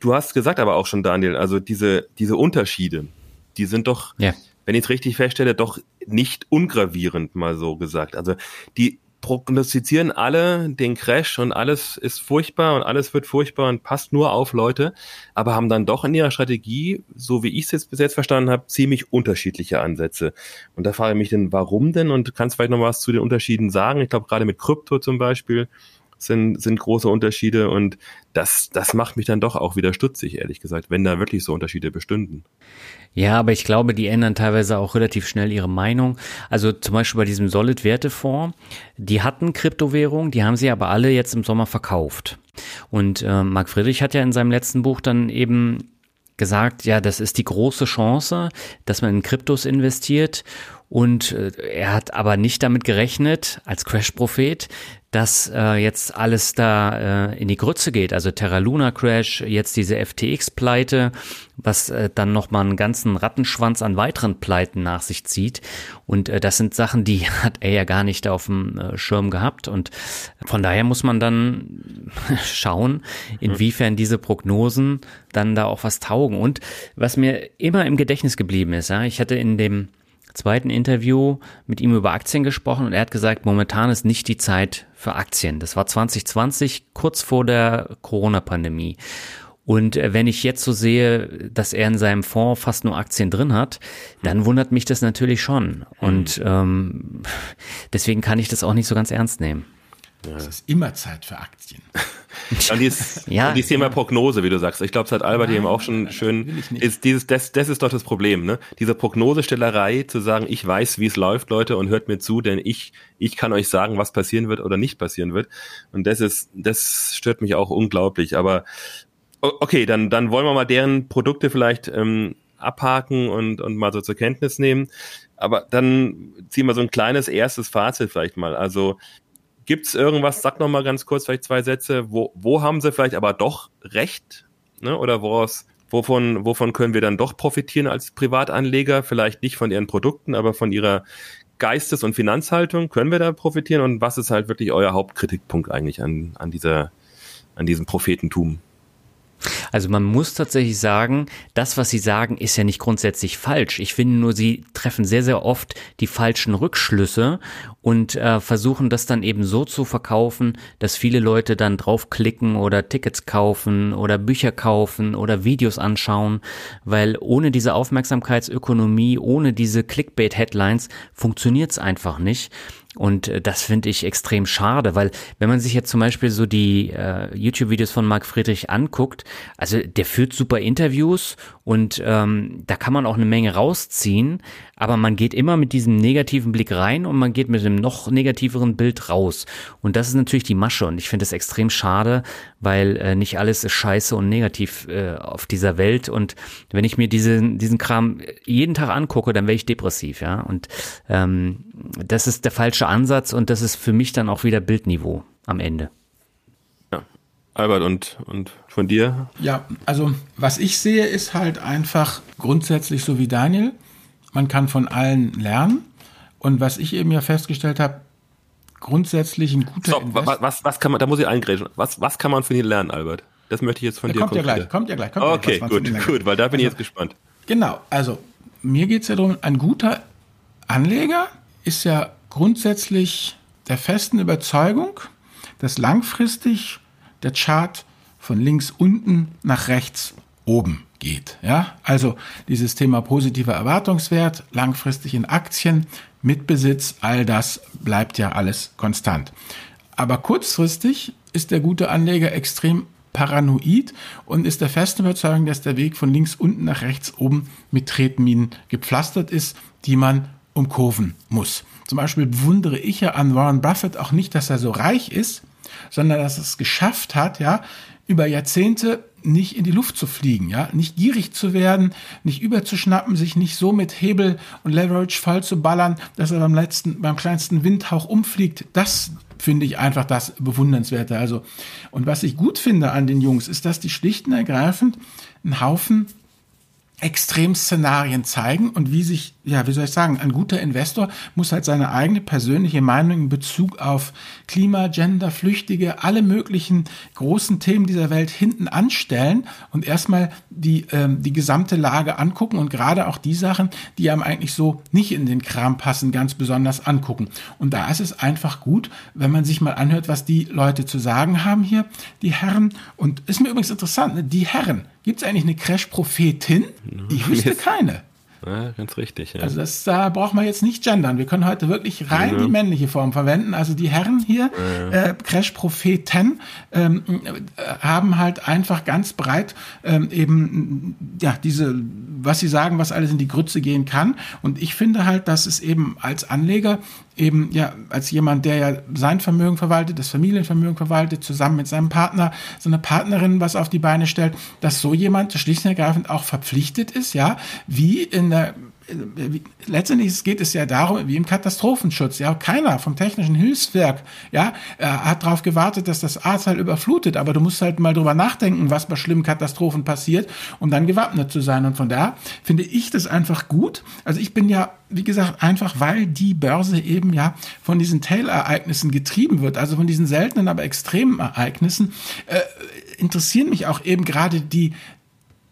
B: du hast gesagt aber auch schon, Daniel, also diese, diese Unterschiede, die sind doch, ja. Wenn ich es richtig feststelle, doch nicht ungravierend, mal so gesagt. Also die, prognostizieren alle den Crash und alles ist furchtbar und alles wird furchtbar und passt nur auf Leute, aber haben dann doch in ihrer Strategie, so wie ich es jetzt bis jetzt verstanden habe, ziemlich unterschiedliche Ansätze. Und da frage ich mich denn, warum denn? Und kannst vielleicht noch was zu den Unterschieden sagen? Ich glaube, gerade mit Krypto zum Beispiel sind, sind große Unterschiede und das, das macht mich dann doch auch wieder stutzig, ehrlich gesagt, wenn da wirklich so Unterschiede bestünden.
C: Ja, aber ich glaube, die ändern teilweise auch relativ schnell ihre Meinung. Also zum Beispiel bei diesem Solid-Wertefonds, die hatten Kryptowährung, die haben sie aber alle jetzt im Sommer verkauft. Und äh, Marc Friedrich hat ja in seinem letzten Buch dann eben gesagt, ja, das ist die große Chance, dass man in Kryptos investiert. Und äh, er hat aber nicht damit gerechnet, als Crash-Prophet, dass äh, jetzt alles da äh, in die Grütze geht. Also Terra Luna Crash, jetzt diese FTX-Pleite, was äh, dann nochmal einen ganzen Rattenschwanz an weiteren Pleiten nach sich zieht. Und äh, das sind Sachen, die hat er ja gar nicht auf dem äh, Schirm gehabt. Und von daher muss man dann schauen, inwiefern diese Prognosen dann da auch was taugen. Und was mir immer im Gedächtnis geblieben ist, ja, ich hatte in dem zweiten Interview mit ihm über Aktien gesprochen und er hat gesagt, momentan ist nicht die Zeit für Aktien. Das war 2020, kurz vor der Corona-Pandemie. Und äh, wenn ich jetzt so sehe, dass er in seinem Fonds fast nur Aktien drin hat, dann wundert mich das natürlich schon. Und ähm, deswegen kann ich das auch nicht so ganz ernst nehmen.
A: Es ist immer Zeit für Aktien.
B: Und dieses, ja. und dieses Thema Prognose, wie du sagst. Ich glaube, es hat Albert Nein, eben auch schon schön, ist dieses, das, das ist doch das Problem, ne? Diese Prognosestellerei zu sagen, ich weiß, wie es läuft, Leute, und hört mir zu, denn ich, ich kann euch sagen, was passieren wird oder nicht passieren wird. Und das ist, das stört mich auch unglaublich. Aber okay, dann, dann wollen wir mal deren Produkte vielleicht ähm, abhaken und, und mal so zur Kenntnis nehmen. Aber dann ziehen wir so ein kleines erstes Fazit vielleicht mal. Also Gibt es irgendwas, sag noch mal ganz kurz vielleicht zwei Sätze, wo, wo haben sie vielleicht aber doch recht? Ne? Oder woraus, wovon, wovon können wir dann doch profitieren als Privatanleger? Vielleicht nicht von ihren Produkten, aber von ihrer Geistes- und Finanzhaltung können wir da profitieren? Und was ist halt wirklich euer Hauptkritikpunkt eigentlich an, an dieser, an diesem Prophetentum?
C: Also man muss tatsächlich sagen, das, was Sie sagen, ist ja nicht grundsätzlich falsch. Ich finde nur, Sie treffen sehr, sehr oft die falschen Rückschlüsse und äh, versuchen das dann eben so zu verkaufen, dass viele Leute dann draufklicken oder Tickets kaufen oder Bücher kaufen oder Videos anschauen, weil ohne diese Aufmerksamkeitsökonomie, ohne diese Clickbait-Headlines funktioniert es einfach nicht. Und äh, das finde ich extrem schade, weil wenn man sich jetzt zum Beispiel so die äh, YouTube-Videos von Marc Friedrich anguckt, also der führt super Interviews und ähm, da kann man auch eine Menge rausziehen, aber man geht immer mit diesem negativen Blick rein und man geht mit einem noch negativeren Bild raus. Und das ist natürlich die Masche und ich finde es extrem schade, weil äh, nicht alles ist scheiße und negativ äh, auf dieser Welt. Und wenn ich mir diesen, diesen Kram jeden Tag angucke, dann wäre ich depressiv, ja. Und ähm, das ist der falsche Ansatz und das ist für mich dann auch wieder Bildniveau am Ende.
B: Ja. Albert, und, und von dir?
A: Ja, also was ich sehe, ist halt einfach grundsätzlich so wie Daniel man kann von allen lernen. Und was ich eben ja festgestellt habe, grundsätzlich ein guter
B: Stop, Invest was, was kann man, da muss ich eingrätschen. Was, was kann man von dir lernen, Albert? Das möchte ich jetzt von
A: ja,
B: dir
A: kommt ja gleich, kommt ja gleich, kommt
B: okay,
A: ja
B: gleich. gut, gut, weil da bin also, ich jetzt gespannt.
A: Genau, also mir geht es ja darum, ein guter Anleger ist ja grundsätzlich der festen Überzeugung, dass langfristig der Chart von links unten nach rechts oben geht. Ja, also dieses Thema positiver Erwartungswert, langfristig in Aktien, Mitbesitz, all das bleibt ja alles konstant. Aber kurzfristig ist der gute Anleger extrem paranoid und ist der festen Überzeugung, dass der Weg von links unten nach rechts oben mit Tretminen gepflastert ist, die man umkurven muss. Zum Beispiel bewundere ich ja an Warren Buffett auch nicht, dass er so reich ist, sondern dass er es geschafft hat, ja, über Jahrzehnte nicht in die Luft zu fliegen, ja, nicht gierig zu werden, nicht überzuschnappen, sich nicht so mit Hebel und Leverage voll zu ballern, dass er beim letzten, beim kleinsten Windhauch umfliegt. Das finde ich einfach das bewundernswerte. Also, und was ich gut finde an den Jungs, ist, dass die schlicht und ergreifend einen Haufen Extremszenarien zeigen und wie sich, ja, wie soll ich sagen, ein guter Investor muss halt seine eigene persönliche Meinung in Bezug auf Klima, Gender, Flüchtige, alle möglichen großen Themen dieser Welt hinten anstellen und erstmal die, ähm, die gesamte Lage angucken und gerade auch die Sachen, die einem eigentlich so nicht in den Kram passen, ganz besonders angucken. Und da ist es einfach gut, wenn man sich mal anhört, was die Leute zu sagen haben hier, die Herren. Und ist mir übrigens interessant, ne? die Herren, Gibt es eigentlich eine Crash-Prophetin? Ich wüsste keine.
B: Ja, ganz richtig. Ja.
A: Also das, da braucht man jetzt nicht gendern. Wir können heute wirklich rein ja. die männliche Form verwenden. Also die Herren hier, äh, Crash-Propheten, ähm, haben halt einfach ganz breit ähm, eben ja diese, was sie sagen, was alles in die Grütze gehen kann. Und ich finde halt, dass es eben als Anleger eben ja als jemand, der ja sein Vermögen verwaltet, das Familienvermögen verwaltet, zusammen mit seinem Partner, seine Partnerin was auf die Beine stellt, dass so jemand schlicht und ergreifend auch verpflichtet ist, ja, wie in der letztendlich geht es ja darum, wie im Katastrophenschutz. Ja, keiner vom technischen Hilfswerk, ja, hat darauf gewartet, dass das Ahrtal überflutet. Aber du musst halt mal drüber nachdenken, was bei schlimmen Katastrophen passiert, um dann gewappnet zu sein. Und von da finde ich das einfach gut. Also ich bin ja, wie gesagt, einfach, weil die Börse eben ja von diesen Tail-Ereignissen getrieben wird, also von diesen seltenen, aber extremen Ereignissen, äh, interessieren mich auch eben gerade die,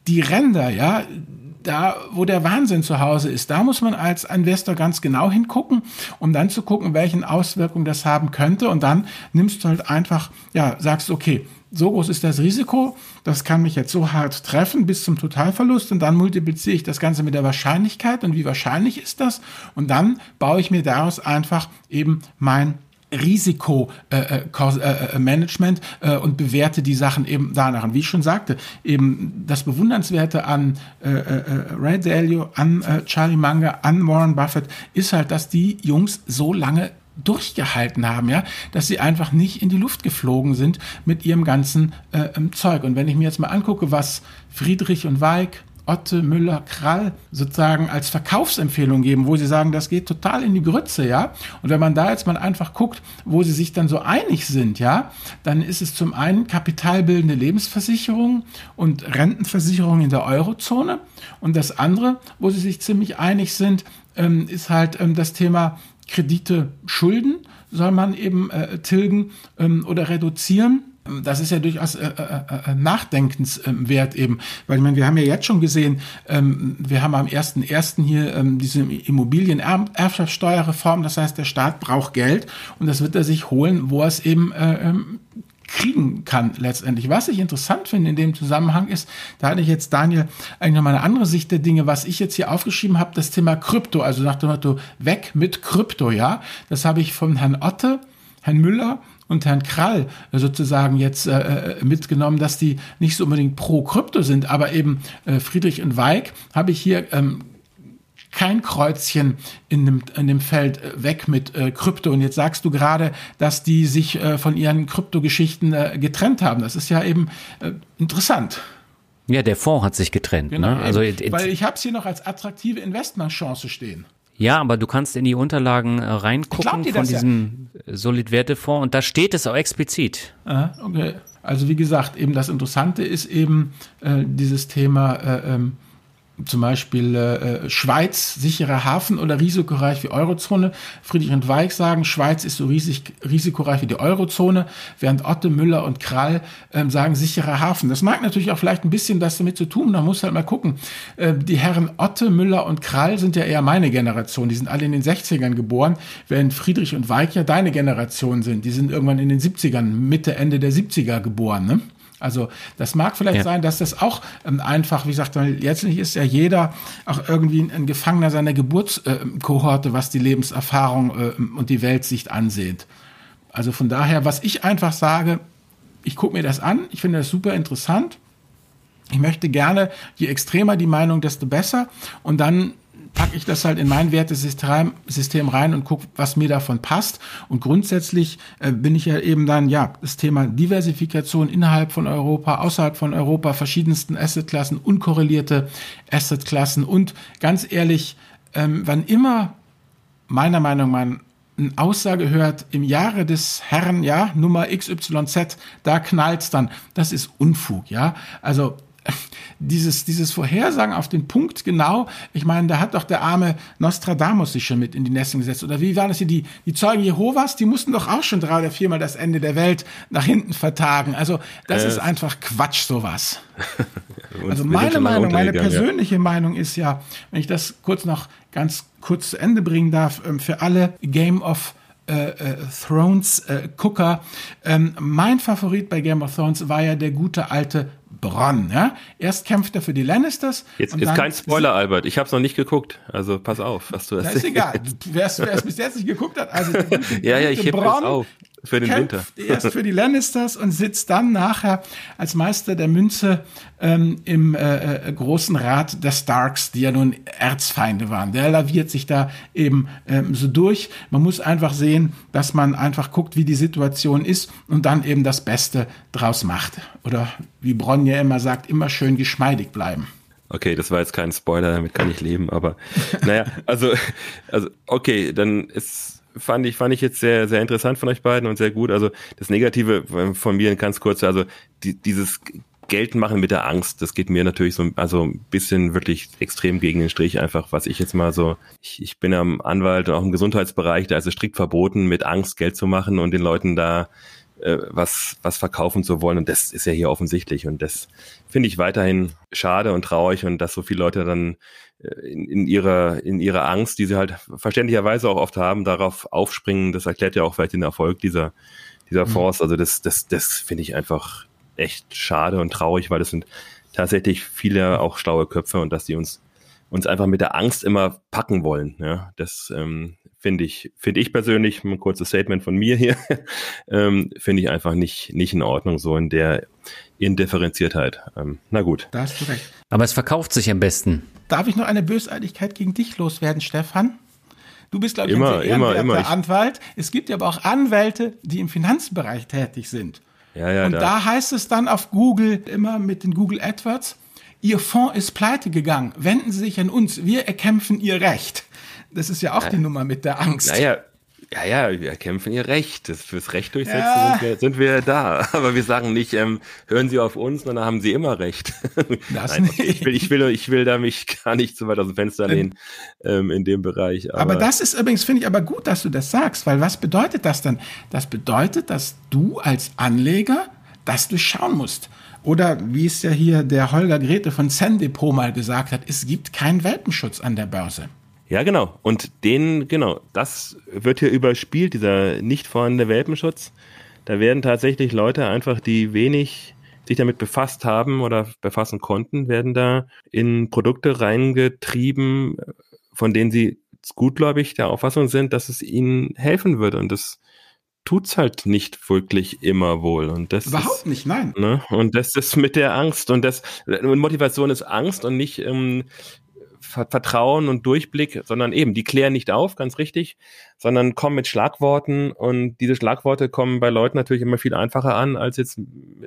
A: die Ränder, ja, da, wo der Wahnsinn zu Hause ist, da muss man als Investor ganz genau hingucken, um dann zu gucken, welchen Auswirkungen das haben könnte. Und dann nimmst du halt einfach, ja, sagst, okay, so groß ist das Risiko, das kann mich jetzt so hart treffen bis zum Totalverlust und dann multipliziere ich das Ganze mit der Wahrscheinlichkeit und wie wahrscheinlich ist das und dann baue ich mir daraus einfach eben mein Risikomanagement äh, äh, äh, äh, und bewerte die Sachen eben danach. Und wie ich schon sagte, eben das Bewundernswerte an äh, äh, Ray Dalio, an äh, Charlie Munger, an Warren Buffett ist halt, dass die Jungs so lange durchgehalten haben, ja, dass sie einfach nicht in die Luft geflogen sind mit ihrem ganzen äh, Zeug. Und wenn ich mir jetzt mal angucke, was Friedrich und Weig, Otte Müller Krall sozusagen als Verkaufsempfehlung geben, wo sie sagen, das geht total in die Grütze, ja. Und wenn man da jetzt mal einfach guckt, wo sie sich dann so einig sind, ja, dann ist es zum einen kapitalbildende Lebensversicherung und Rentenversicherung in der Eurozone und das andere, wo sie sich ziemlich einig sind, ähm, ist halt ähm, das Thema Kredite, Schulden soll man eben äh, tilgen ähm, oder reduzieren das ist ja durchaus äh, äh, äh, nachdenkenswert eben, weil ich meine, wir haben ja jetzt schon gesehen, ähm, wir haben am 1.1. hier ähm, diese Immobilienerbschaftssteuerreform, das heißt, der Staat braucht Geld und das wird er sich holen, wo er es eben äh, ähm, kriegen kann letztendlich. Was ich interessant finde in dem Zusammenhang ist, da hatte ich jetzt Daniel eigentlich noch mal eine andere Sicht der Dinge, was ich jetzt hier aufgeschrieben habe, das Thema Krypto, also nach dem Motto weg mit Krypto, ja. Das habe ich von Herrn Otte, Herrn Müller und Herrn Krall sozusagen jetzt äh, äh, mitgenommen, dass die nicht so unbedingt pro Krypto sind, aber eben äh, Friedrich und Weig habe ich hier ähm, kein Kreuzchen in dem, in dem Feld äh, weg mit äh, Krypto. Und jetzt sagst du gerade, dass die sich äh, von ihren Kryptogeschichten äh, getrennt haben. Das ist ja eben äh, interessant.
C: Ja, der Fonds hat sich getrennt. Genau, ne?
A: also, weil ich habe es hier noch als attraktive Investmentchance stehen.
C: Ja, aber du kannst in die Unterlagen äh, reingucken von diesem ja. Solid-Werte-Fonds und da steht es auch explizit.
A: Aha, okay. Also wie gesagt, eben das Interessante ist eben äh, dieses Thema äh, ähm, zum Beispiel äh, Schweiz, sicherer Hafen oder risikoreich wie Eurozone. Friedrich und Weig sagen, Schweiz ist so riesig, risikoreich wie die Eurozone, während Otte, Müller und Krall ähm, sagen, sicherer Hafen. Das mag natürlich auch vielleicht ein bisschen das damit zu tun, da muss halt mal gucken. Äh, die Herren Otte, Müller und Krall sind ja eher meine Generation, die sind alle in den 60ern geboren, während Friedrich und Weig ja deine Generation sind. Die sind irgendwann in den 70ern, Mitte, Ende der 70er geboren. Ne? Also das mag vielleicht ja. sein, dass das auch ähm, einfach, wie gesagt, letztlich ist ja jeder auch irgendwie ein Gefangener seiner Geburtskohorte, äh, was die Lebenserfahrung äh, und die Weltsicht ansieht. Also von daher, was ich einfach sage, ich gucke mir das an, ich finde das super interessant. Ich möchte gerne, je extremer die Meinung, desto besser. Und dann packe ich das halt in mein Wertesystem System rein und gucke, was mir davon passt. Und grundsätzlich äh, bin ich ja eben dann, ja, das Thema Diversifikation innerhalb von Europa, außerhalb von Europa, verschiedensten Assetklassen, unkorrelierte Assetklassen und ganz ehrlich, ähm, wann immer meiner Meinung nach eine Aussage hört, im Jahre des Herrn, ja, Nummer XYZ, da knallt's dann. Das ist Unfug, ja. Also dieses, dieses Vorhersagen auf den Punkt genau, ich meine, da hat doch der arme Nostradamus sich schon mit in die Nesseln gesetzt. Oder wie war das hier? Die, die Zeugen Jehovas, die mussten doch auch schon drei oder viermal das Ende der Welt nach hinten vertagen. Also das äh. ist einfach Quatsch, sowas. also meine Meinung, meine persönliche ja. Meinung ist ja, wenn ich das kurz noch ganz kurz zu Ende bringen darf, ähm, für alle Game of äh, äh, Thrones äh, Gucker. Ähm, mein Favorit bei Game of Thrones war ja der gute alte Bronn. Ja? Erst kämpft er für die Lannisters.
B: Jetzt ist kein Spoiler, Albert. Ich habe es noch nicht geguckt. Also pass auf, was du
A: erzählst. Das ist egal. Wer es bis jetzt nicht geguckt hat, also
B: ja, ja, ich heb Bronn, auf. Für den Winter.
A: Erst für die Lannisters und sitzt dann nachher als Meister der Münze ähm, im äh, äh, großen Rat der Starks, die ja nun Erzfeinde waren. Der laviert sich da eben ähm, so durch. Man muss einfach sehen, dass man einfach guckt, wie die Situation ist und dann eben das Beste draus macht. Oder wie Bronn ja immer sagt, immer schön geschmeidig bleiben.
B: Okay, das war jetzt kein Spoiler, damit kann ich leben, aber naja, also, also okay, dann ist fand ich, fand ich jetzt sehr, sehr interessant von euch beiden und sehr gut. Also das Negative äh, von mir ganz kurz, also die, dieses Gelten mit der Angst, das geht mir natürlich so also ein bisschen wirklich extrem gegen den Strich einfach, was ich jetzt mal so, ich, ich bin am Anwalt und auch im Gesundheitsbereich, da ist es strikt verboten, mit Angst Geld zu machen und den Leuten da äh, was, was verkaufen zu wollen. Und das ist ja hier offensichtlich. Und das finde ich weiterhin schade und traurig und dass so viele Leute dann in, in ihrer in ihrer Angst, die sie halt verständlicherweise auch oft haben, darauf aufspringen. Das erklärt ja auch vielleicht den Erfolg dieser dieser mhm. Fonds. Also das das das finde ich einfach echt schade und traurig, weil das sind tatsächlich viele auch schlaue Köpfe und dass die uns uns einfach mit der Angst immer packen wollen. Ja, das ähm, finde ich finde ich persönlich ein kurzes Statement von mir hier ähm, finde ich einfach nicht nicht in Ordnung so in der Indifferenziertheit. Ähm, na gut.
C: Da hast du recht. Aber es verkauft sich am besten.
A: Darf ich noch eine Bösartigkeit gegen dich loswerden, Stefan? Du bist, glaube ich,
B: immer, ein sehr immer, immer.
A: Anwalt. Es gibt ja aber auch Anwälte, die im Finanzbereich tätig sind. Ja, ja, Und da. da heißt es dann auf Google immer mit den Google AdWords, Ihr Fonds ist pleite gegangen. Wenden Sie sich an uns. Wir erkämpfen Ihr Recht. Das ist ja auch ja. die Nummer mit der Angst.
B: Naja, ja, ja, wir kämpfen ihr Recht. Das, fürs Recht durchsetzen ja. sind, wir, sind wir da. Aber wir sagen nicht, ähm, hören Sie auf uns, sondern haben Sie immer Recht. Nein. Ich will, ich will, ich will da mich gar nicht zu weit aus dem Fenster lehnen ähm, in dem Bereich.
A: Aber, aber das ist übrigens, finde ich aber gut, dass du das sagst, weil was bedeutet das dann? Das bedeutet, dass du als Anleger das durchschauen musst. Oder wie es ja hier der Holger Grete von Zendepot mal gesagt hat, es gibt keinen Welpenschutz an der Börse.
B: Ja, genau. Und den, genau, das wird hier überspielt, dieser nicht vorhandene Welpenschutz. Da werden tatsächlich Leute einfach, die wenig sich damit befasst haben oder befassen konnten, werden da in Produkte reingetrieben, von denen sie gutgläubig der Auffassung sind, dass es ihnen helfen würde. Und das tut's halt nicht wirklich immer wohl. Und das
A: Überhaupt
B: ist,
A: nicht, nein.
B: Ne? Und das ist mit der Angst und das Motivation ist Angst und nicht ähm, Vertrauen und Durchblick, sondern eben, die klären nicht auf, ganz richtig, sondern kommen mit Schlagworten und diese Schlagworte kommen bei Leuten natürlich immer viel einfacher an als jetzt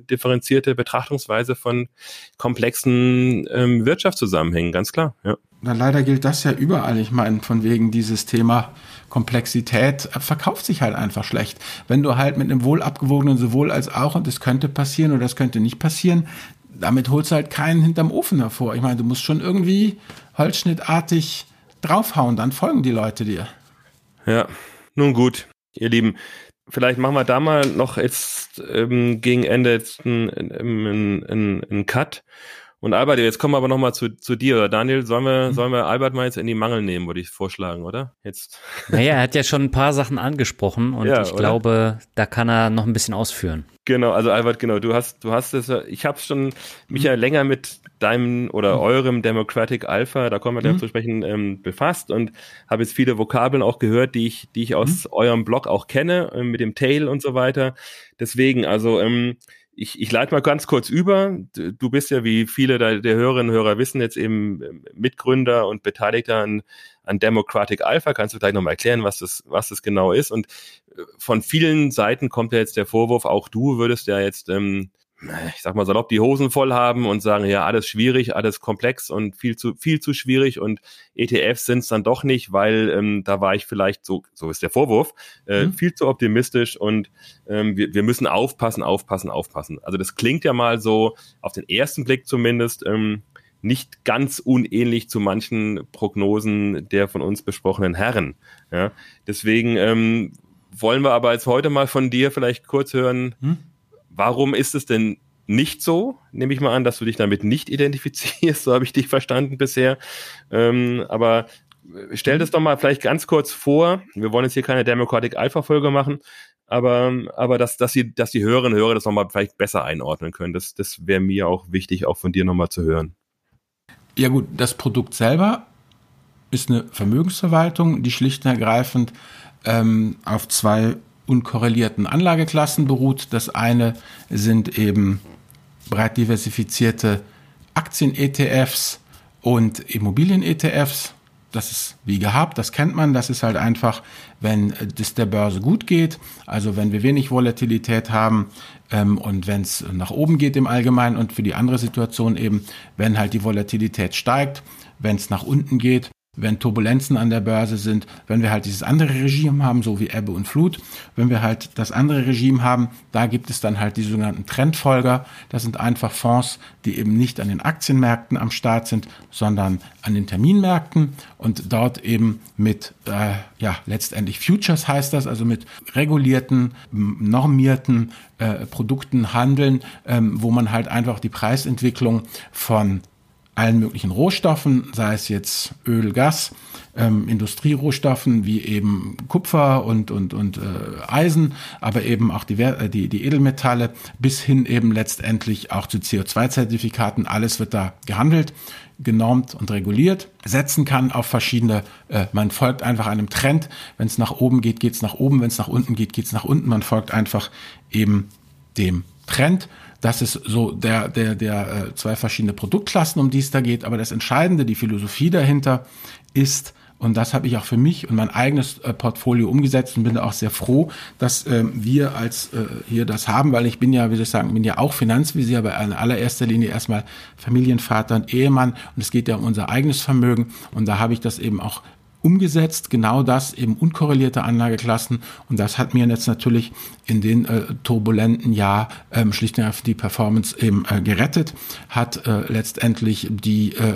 B: differenzierte Betrachtungsweise von komplexen ähm, Wirtschaftszusammenhängen, ganz klar, ja.
A: Na, leider gilt das ja überall. Ich meine, von wegen dieses Thema Komplexität äh, verkauft sich halt einfach schlecht. Wenn du halt mit einem wohl abgewogenen sowohl als auch und das könnte passieren oder das könnte nicht passieren, damit holst du halt keinen hinterm Ofen hervor. Ich meine, du musst schon irgendwie holzschnittartig draufhauen, dann folgen die Leute dir.
B: Ja, nun gut, ihr Lieben. Vielleicht machen wir da mal noch jetzt ähm, gegen Ende jetzt einen, einen, einen, einen Cut und Albert, jetzt kommen wir aber nochmal zu, zu dir. Daniel, sollen wir, mhm. sollen wir Albert mal jetzt in die Mangel nehmen, würde ich vorschlagen, oder? Jetzt.
C: Naja, er hat ja schon ein paar Sachen angesprochen und ja, ich oder? glaube, da kann er noch ein bisschen ausführen.
B: Genau, also Albert, genau, du hast, du hast es, ich habe schon mich ja länger mit deinem oder mhm. eurem Democratic Alpha, da kommen wir gleich mhm. zu sprechen, ähm, befasst und habe jetzt viele Vokabeln auch gehört, die ich, die ich aus mhm. eurem Blog auch kenne, äh, mit dem Tail und so weiter. Deswegen, also ähm, ich, ich leite mal ganz kurz über. Du bist ja, wie viele der, Hörerinnen und Hörer wissen, jetzt eben ähm, Mitgründer und Beteiligter an, an Democratic Alpha. Kannst du gleich nochmal erklären, was das, was das genau ist? Und äh, von vielen Seiten kommt ja jetzt der Vorwurf, auch du würdest ja jetzt ähm, ich sag mal salopp, die Hosen voll haben und sagen, ja, alles schwierig, alles komplex und viel zu, viel zu schwierig und ETFs sind es dann doch nicht, weil ähm, da war ich vielleicht, so, so ist der Vorwurf, äh, mhm. viel zu optimistisch und ähm, wir, wir müssen aufpassen, aufpassen, aufpassen. Also das klingt ja mal so, auf den ersten Blick zumindest, ähm, nicht ganz unähnlich zu manchen Prognosen der von uns besprochenen Herren. Ja? Deswegen ähm, wollen wir aber jetzt heute mal von dir vielleicht kurz hören, hm? Warum ist es denn nicht so? Nehme ich mal an, dass du dich damit nicht identifizierst, so habe ich dich verstanden bisher. Ähm, aber stell das doch mal vielleicht ganz kurz vor. Wir wollen jetzt hier keine Democratic Alpha-Folge machen, aber, aber dass, dass, die, dass die Hörerinnen und Hörer das nochmal vielleicht besser einordnen können. Das, das wäre mir auch wichtig, auch von dir nochmal zu hören.
A: Ja gut, das Produkt selber ist eine Vermögensverwaltung, die schlicht und ergreifend ähm, auf zwei unkorrelierten Anlageklassen beruht. Das eine sind eben breit diversifizierte Aktien-ETFs und Immobilien-ETFs. Das ist wie gehabt, das kennt man. Das ist halt einfach, wenn es der Börse gut geht, also wenn wir wenig Volatilität haben ähm, und wenn es nach oben geht im Allgemeinen und für die andere Situation eben, wenn halt die Volatilität steigt, wenn es nach unten geht wenn Turbulenzen an der Börse sind, wenn wir halt dieses andere Regime haben, so wie Ebbe und Flut, wenn wir halt das andere Regime haben, da gibt es dann halt die sogenannten Trendfolger. Das sind einfach Fonds, die eben nicht an den Aktienmärkten am Start sind, sondern an den Terminmärkten und dort eben mit, äh, ja, letztendlich Futures heißt das, also mit regulierten, normierten äh, Produkten handeln, ähm, wo man halt einfach die Preisentwicklung von allen möglichen Rohstoffen, sei es jetzt Öl, Gas, ähm, Industrierohstoffen wie eben Kupfer und, und, und äh, Eisen, aber eben auch die, äh, die, die Edelmetalle, bis hin eben letztendlich auch zu CO2-Zertifikaten. Alles wird da gehandelt, genormt und reguliert, setzen kann auf verschiedene, äh, man folgt einfach einem Trend. Wenn es nach oben geht, geht es nach oben, wenn es nach unten geht, geht es nach unten. Man folgt einfach eben dem Trend das ist so der, der, der äh, zwei verschiedene Produktklassen, um die es da geht. Aber das Entscheidende, die Philosophie dahinter ist, und das habe ich auch für mich und mein eigenes äh, Portfolio umgesetzt und bin auch sehr froh, dass ähm, wir als äh, hier das haben, weil ich bin ja, wie soll ich sagen, bin ja auch Finanzvisier, aber in allererster Linie erstmal Familienvater und Ehemann und es geht ja um unser eigenes Vermögen und da habe ich das eben auch umgesetzt, genau das eben unkorrelierte Anlageklassen und das hat mir jetzt natürlich in den äh, turbulenten Jahr ähm, schlicht und einfach die Performance eben äh, gerettet, hat äh, letztendlich die äh,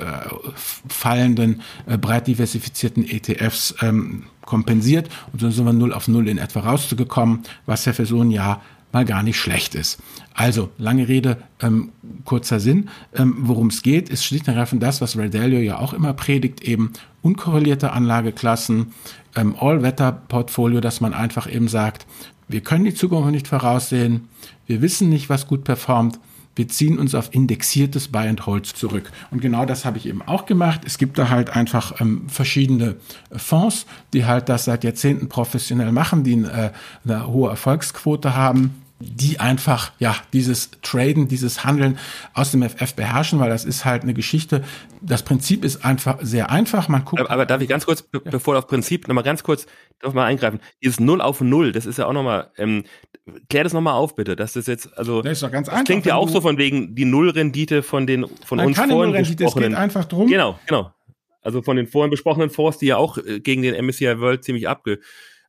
A: fallenden äh, breit diversifizierten ETFs ähm, kompensiert und so sind wir null auf null in etwa rausgekommen, was ja für so ein Jahr mal gar nicht schlecht ist. Also, lange Rede, ähm, kurzer Sinn. Ähm, Worum es geht, ist schlicht und ergreifend das, was Ray Dalio ja auch immer predigt, eben unkorrelierte Anlageklassen, ähm, All-Wetter-Portfolio, dass man einfach eben sagt, wir können die Zukunft nicht voraussehen, wir wissen nicht, was gut performt, wir ziehen uns auf indexiertes Buy and Hold zurück. Und genau das habe ich eben auch gemacht. Es gibt da halt einfach ähm, verschiedene Fonds, die halt das seit Jahrzehnten professionell machen, die äh, eine hohe Erfolgsquote haben die einfach ja dieses Traden, dieses Handeln aus dem FF beherrschen, weil das ist halt eine Geschichte. Das Prinzip ist einfach sehr einfach. Man guckt.
B: Aber, aber darf ich ganz kurz, be ja. bevor du auf Prinzip nochmal ganz kurz darf mal eingreifen? Dieses Null auf Null, das ist ja auch nochmal. Ähm, klär das nochmal auf bitte. Das ist jetzt also. Das ist doch ganz das einfach. Klingt ja auch so von wegen die Nullrendite von den von Nein, uns keine vorhin Nullrendite. Es geht
A: einfach drum.
B: Genau, genau. Also von den vorhin besprochenen Fonds, die ja auch äh, gegen den MSCI World ziemlich abge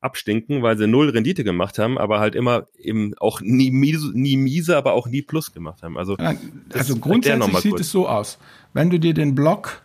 B: abstinken, weil sie null Rendite gemacht haben, aber halt immer eben auch nie miese, nie miese aber auch nie Plus gemacht haben. Also,
A: also grundsätzlich sieht es so aus. Wenn du dir den Block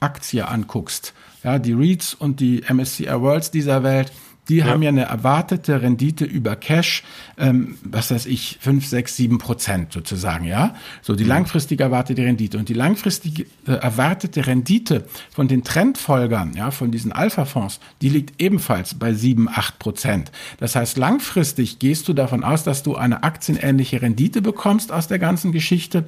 A: Aktie anguckst, ja, die REITs und die MSCI Worlds dieser Welt, die ja. haben ja eine erwartete Rendite über Cash, ähm, was weiß ich, fünf, sechs, sieben Prozent sozusagen, ja. So die mhm. langfristig erwartete Rendite. Und die langfristig äh, erwartete Rendite von den Trendfolgern, ja, von diesen Alpha-Fonds, die liegt ebenfalls bei sieben, acht Prozent. Das heißt, langfristig gehst du davon aus, dass du eine aktienähnliche Rendite bekommst aus der ganzen Geschichte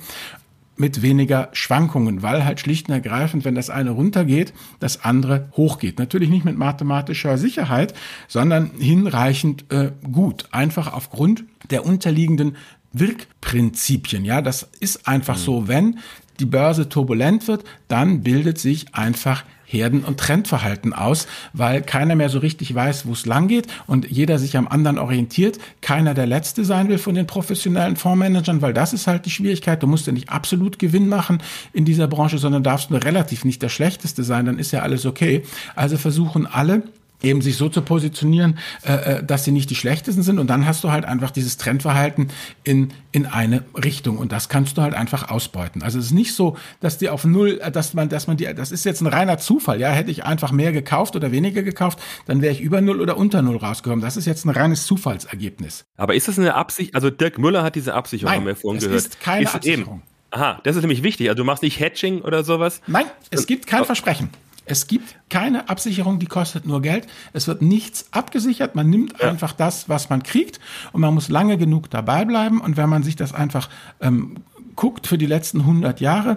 A: mit weniger Schwankungen, weil halt schlicht und ergreifend, wenn das eine runtergeht, das andere hochgeht. Natürlich nicht mit mathematischer Sicherheit, sondern hinreichend äh, gut. Einfach aufgrund der unterliegenden Wirkprinzipien. Ja, das ist einfach mhm. so, wenn die Börse turbulent wird, dann bildet sich einfach Herden- und Trendverhalten aus, weil keiner mehr so richtig weiß, wo es lang geht und jeder sich am anderen orientiert. Keiner der Letzte sein will von den professionellen Fondsmanagern, weil das ist halt die Schwierigkeit. Du musst ja nicht absolut Gewinn machen in dieser Branche, sondern darfst nur relativ nicht der Schlechteste sein, dann ist ja alles okay. Also versuchen alle, eben sich so zu positionieren, äh, äh, dass sie nicht die schlechtesten sind und dann hast du halt einfach dieses Trendverhalten in in eine Richtung und das kannst du halt einfach ausbeuten. Also es ist nicht so, dass die auf null, äh, dass man, dass man die, das ist jetzt ein reiner Zufall. Ja, hätte ich einfach mehr gekauft oder weniger gekauft, dann wäre ich über null oder unter null rausgekommen. Das ist jetzt ein reines Zufallsergebnis.
B: Aber ist das eine Absicht? Also Dirk Müller hat diese Absicherung,
A: Nein, haben wir vorhin gehört. Ist keine ist Absicherung. Eben.
B: Aha, das ist nämlich wichtig. Also du machst nicht Hedging oder sowas?
A: Nein, es gibt kein Versprechen. Es gibt keine Absicherung, die kostet nur Geld. Es wird nichts abgesichert. Man nimmt ja. einfach das, was man kriegt und man muss lange genug dabei bleiben. Und wenn man sich das einfach ähm, guckt für die letzten 100 Jahre,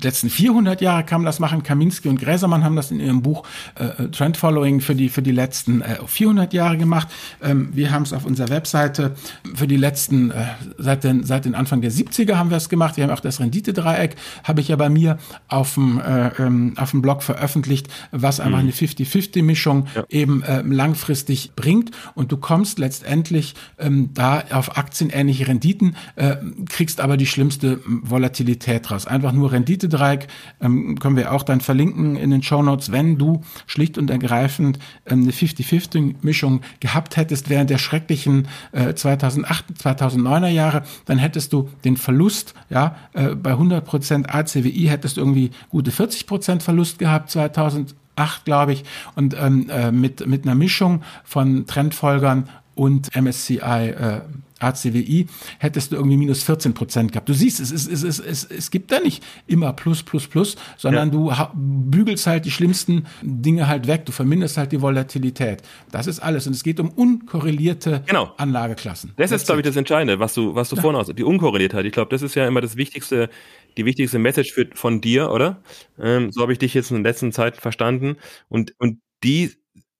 A: letzten 400 Jahre kann man das machen. Kaminski und Gräsermann haben das in ihrem Buch äh, Trend Following für die für die letzten äh, 400 Jahre gemacht. Ähm, wir haben es auf unserer Webseite für die letzten äh, seit den seit den Anfang der 70er haben wir es gemacht. Wir haben auch das Renditedreieck habe ich ja bei mir auf dem äh, ähm, auf dem Blog veröffentlicht, was einfach mhm. eine 50-50 Mischung ja. eben äh, langfristig bringt und du kommst letztendlich ähm, da auf aktienähnliche Renditen, äh, kriegst aber die schlimmste Volatilität raus. Einfach nur Rendite Renditedreieck ähm, können wir auch dann verlinken in den Show Notes, wenn du schlicht und ergreifend ähm, eine 50-50-Mischung gehabt hättest während der schrecklichen äh, 2008, 2009er Jahre, dann hättest du den Verlust, ja, äh, bei 100% ACWI hättest du irgendwie gute 40% Verlust gehabt 2008, glaube ich, und ähm, äh, mit, mit einer Mischung von Trendfolgern und MSCI äh, ACWI, hättest du irgendwie minus 14 Prozent gehabt. Du siehst, es, es, es, es, es, gibt da nicht immer Plus, Plus, Plus, sondern ja. du bügelst halt die schlimmsten Dinge halt weg. Du verminderst halt die Volatilität. Das ist alles. Und es geht um unkorrelierte genau. Anlageklassen.
B: Das, das ist, glaube ich, das Entscheidende, was du, was du ja. vorhin hast. Die Unkorreliertheit. Ich glaube, das ist ja immer das wichtigste, die wichtigste Message für, von dir, oder? Ähm, so habe ich dich jetzt in der letzten Zeit verstanden. Und, und die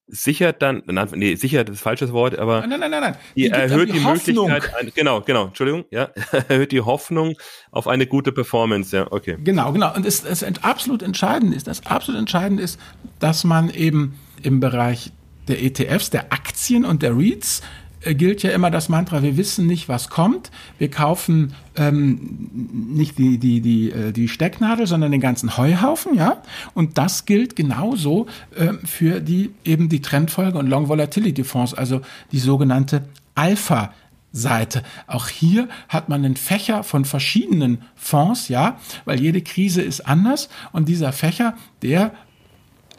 B: sichert dann, nee, sichert ist falsches Wort, aber
A: nein, nein, nein, nein.
B: Die, die erhöht die, die Möglichkeit, genau, genau, Entschuldigung, ja, erhöht die Hoffnung auf eine gute Performance, ja, okay.
A: Genau, genau. Und es, es absolut entscheidend ist, das absolut entscheidend ist, dass man eben im Bereich der ETFs, der Aktien und der REITs gilt ja immer das Mantra, wir wissen nicht, was kommt. Wir kaufen ähm, nicht die, die, die, äh, die Stecknadel, sondern den ganzen Heuhaufen, ja. Und das gilt genauso äh, für die eben die Trendfolge und Long Volatility Fonds, also die sogenannte Alpha Seite. Auch hier hat man einen Fächer von verschiedenen Fonds, ja, weil jede Krise ist anders und dieser Fächer, der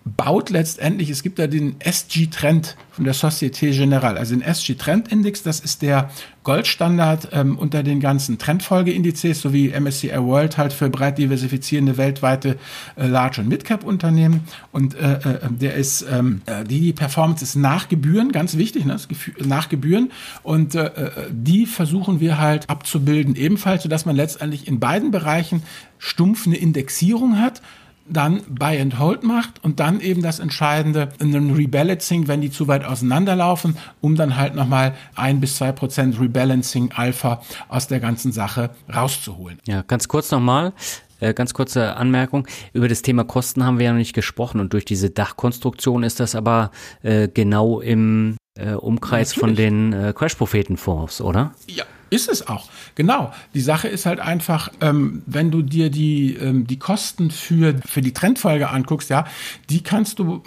A: baut letztendlich, es gibt da den SG-Trend von der Societe Generale, also den SG-Trend-Index, das ist der Goldstandard ähm, unter den ganzen Trendfolgeindizes sowie MSCI World halt für breit diversifizierende weltweite äh, Large- und Mid-Cap-Unternehmen. Und äh, äh, der ist, ähm, äh, die, die Performance ist nach Gebühren, ganz wichtig, ne, nach Gebühren. Und äh, äh, die versuchen wir halt abzubilden ebenfalls, sodass man letztendlich in beiden Bereichen stumpf eine Indexierung hat, dann Buy and Hold macht und dann eben das Entscheidende, ein Rebalancing, wenn die zu weit auseinanderlaufen, um dann halt nochmal ein bis zwei Prozent Rebalancing Alpha aus der ganzen Sache rauszuholen.
C: Ja, ganz kurz nochmal. Äh, ganz kurze Anmerkung. Über das Thema Kosten haben wir ja noch nicht gesprochen und durch diese Dachkonstruktion ist das aber äh, genau im äh, Umkreis Natürlich. von den äh, Crash-Propheten-Fonds, oder?
A: Ja, ist es auch, genau. Die Sache ist halt einfach, ähm, wenn du dir die, ähm, die Kosten für, für die Trendfolge anguckst, ja, die kannst du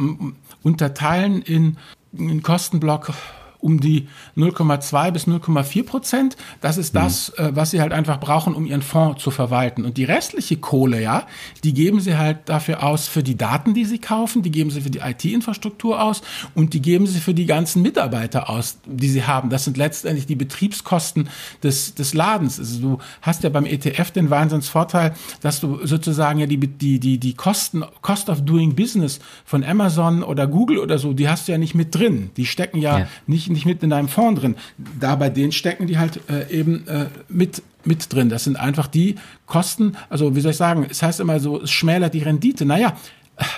A: unterteilen in, in Kostenblock um die 0,2 bis 0,4 Prozent. Das ist das, mhm. äh, was sie halt einfach brauchen, um ihren Fonds zu verwalten. Und die restliche Kohle, ja, die geben sie halt dafür aus für die Daten, die sie kaufen, die geben sie für die IT-Infrastruktur aus und die geben sie für die ganzen Mitarbeiter aus, die sie haben. Das sind letztendlich die Betriebskosten des, des Ladens. Also du hast ja beim ETF den Wahnsinnsvorteil, dass du sozusagen ja die, die, die, die Kosten, Cost of Doing Business von Amazon oder Google oder so, die hast du ja nicht mit drin. Die stecken ja, ja. nicht nicht, mit in deinem Fonds drin. Da bei denen stecken die halt äh, eben äh, mit mit drin. Das sind einfach die Kosten, also wie soll ich sagen, es heißt immer so, es schmälert die Rendite. Naja,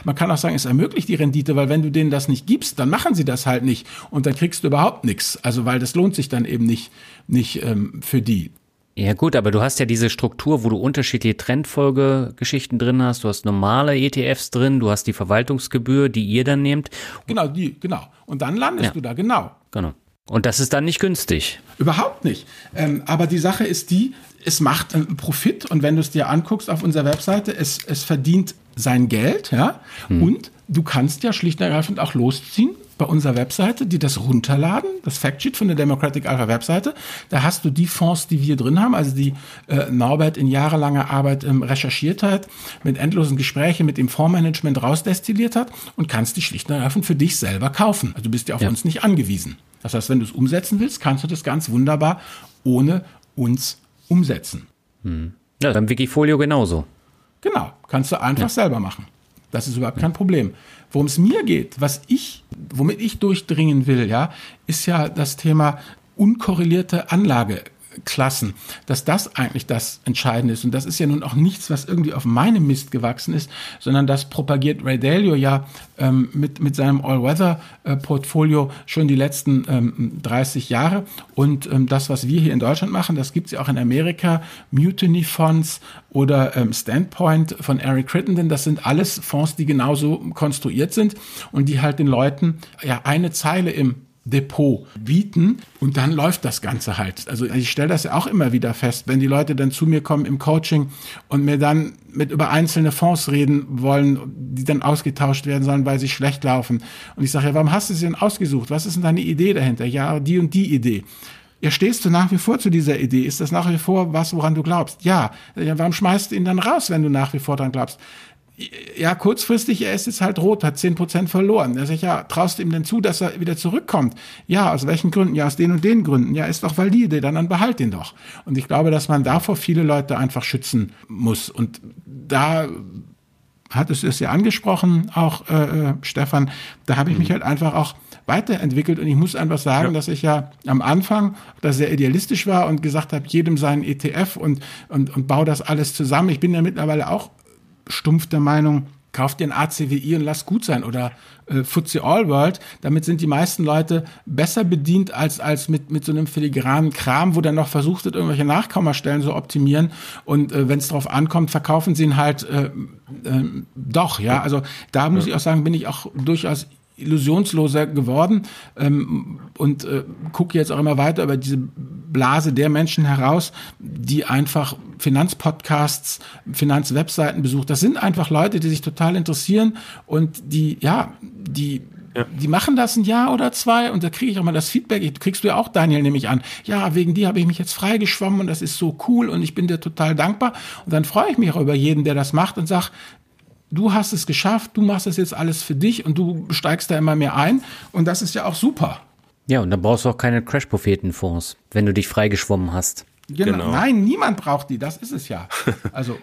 A: man kann auch sagen, es ermöglicht die Rendite, weil wenn du denen das nicht gibst, dann machen sie das halt nicht und dann kriegst du überhaupt nichts. Also weil das lohnt sich dann eben nicht, nicht ähm, für die.
C: Ja gut, aber du hast ja diese Struktur, wo du unterschiedliche Trendfolgegeschichten drin hast. Du hast normale ETFs drin, du hast die Verwaltungsgebühr, die ihr dann nehmt.
A: Genau, die, genau. Und dann landest ja. du da, genau.
C: Genau. Und das ist dann nicht günstig.
A: Überhaupt nicht. Ähm, aber die Sache ist die, es macht einen Profit und wenn du es dir anguckst auf unserer Webseite, es, es verdient sein Geld, ja. Hm. Und du kannst ja schlicht und ergreifend auch losziehen bei unserer Webseite, die das runterladen, das Factsheet von der Democratic Alpha Webseite. Da hast du die Fonds, die wir drin haben, also die äh, Norbert in jahrelanger Arbeit ähm, recherchiert hat, mit endlosen Gesprächen mit dem Fondsmanagement rausdestilliert hat und kannst die schlicht und ergreifend für dich selber kaufen. Also du bist ja auf ja. uns nicht angewiesen. Das heißt, wenn du es umsetzen willst, kannst du das ganz wunderbar ohne uns umsetzen.
C: Hm. Ja, beim Wikifolio genauso.
A: Genau, kannst du einfach ja. selber machen. Das ist überhaupt kein Problem. Worum es mir geht, was ich, womit ich durchdringen will, ja, ist ja das Thema unkorrelierte Anlage. Klassen, dass das eigentlich das Entscheidende ist. Und das ist ja nun auch nichts, was irgendwie auf meinem Mist gewachsen ist, sondern das propagiert Ray Dalio ja ähm, mit, mit seinem All-Weather-Portfolio schon die letzten ähm, 30 Jahre. Und ähm, das, was wir hier in Deutschland machen, das gibt es ja auch in Amerika. Mutiny Fonds oder ähm, Standpoint von Eric Crittenden, das sind alles Fonds, die genauso konstruiert sind und die halt den Leuten ja eine Zeile im Depot bieten und dann läuft das Ganze halt. Also ich stelle das ja auch immer wieder fest, wenn die Leute dann zu mir kommen im Coaching und mir dann mit über einzelne Fonds reden wollen, die dann ausgetauscht werden sollen, weil sie schlecht laufen. Und ich sage, ja, warum hast du sie denn ausgesucht? Was ist denn deine Idee dahinter? Ja, die und die Idee. Ja, stehst du nach wie vor zu dieser Idee? Ist das nach wie vor was, woran du glaubst? Ja. warum schmeißt du ihn dann raus, wenn du nach wie vor dran glaubst? Ja, kurzfristig, er ist jetzt halt rot, hat zehn Prozent verloren. Er sagt, ja, traust du ihm denn zu, dass er wieder zurückkommt? Ja, aus welchen Gründen? Ja, aus den und den Gründen. Ja, ist doch valide, dann, dann behalt ihn doch. Und ich glaube, dass man davor viele Leute einfach schützen muss. Und da hattest du es ja angesprochen, auch äh, äh Stefan, da habe ich mich mhm. halt einfach auch weiterentwickelt und ich muss einfach sagen, ja. dass ich ja am Anfang da sehr idealistisch war und gesagt habe, jedem seinen ETF und, und, und baue das alles zusammen. Ich bin ja mittlerweile auch stumpf der Meinung, kauft dir ein ACWI und lass gut sein oder äh, FTSE All World. Damit sind die meisten Leute besser bedient als, als mit, mit so einem filigranen Kram, wo dann noch versucht wird, irgendwelche Nachkommastellen zu optimieren. Und äh, wenn es darauf ankommt, verkaufen sie ihn halt äh, äh, doch. Ja, also da muss ich auch sagen, bin ich auch durchaus illusionsloser geworden ähm, und äh, gucke jetzt auch immer weiter über diese Blase der Menschen heraus, die einfach Finanzpodcasts, Finanzwebseiten besuchen. Das sind einfach Leute, die sich total interessieren und die, ja, die ja. Die machen das ein Jahr oder zwei und da kriege ich auch mal das Feedback. Ich, kriegst du ja auch, Daniel, nehme ich an. Ja, wegen dir habe ich mich jetzt freigeschwommen und das ist so cool und ich bin dir total dankbar. Und dann freue ich mich auch über jeden, der das macht und sag, du hast es geschafft, du machst das jetzt alles für dich und du steigst da immer mehr ein und das ist ja auch super.
C: Ja, und dann brauchst du auch keine Crash-Prophetenfonds, wenn du dich freigeschwommen hast.
A: Genau. genau. Nein, niemand braucht die, das ist es ja. Also.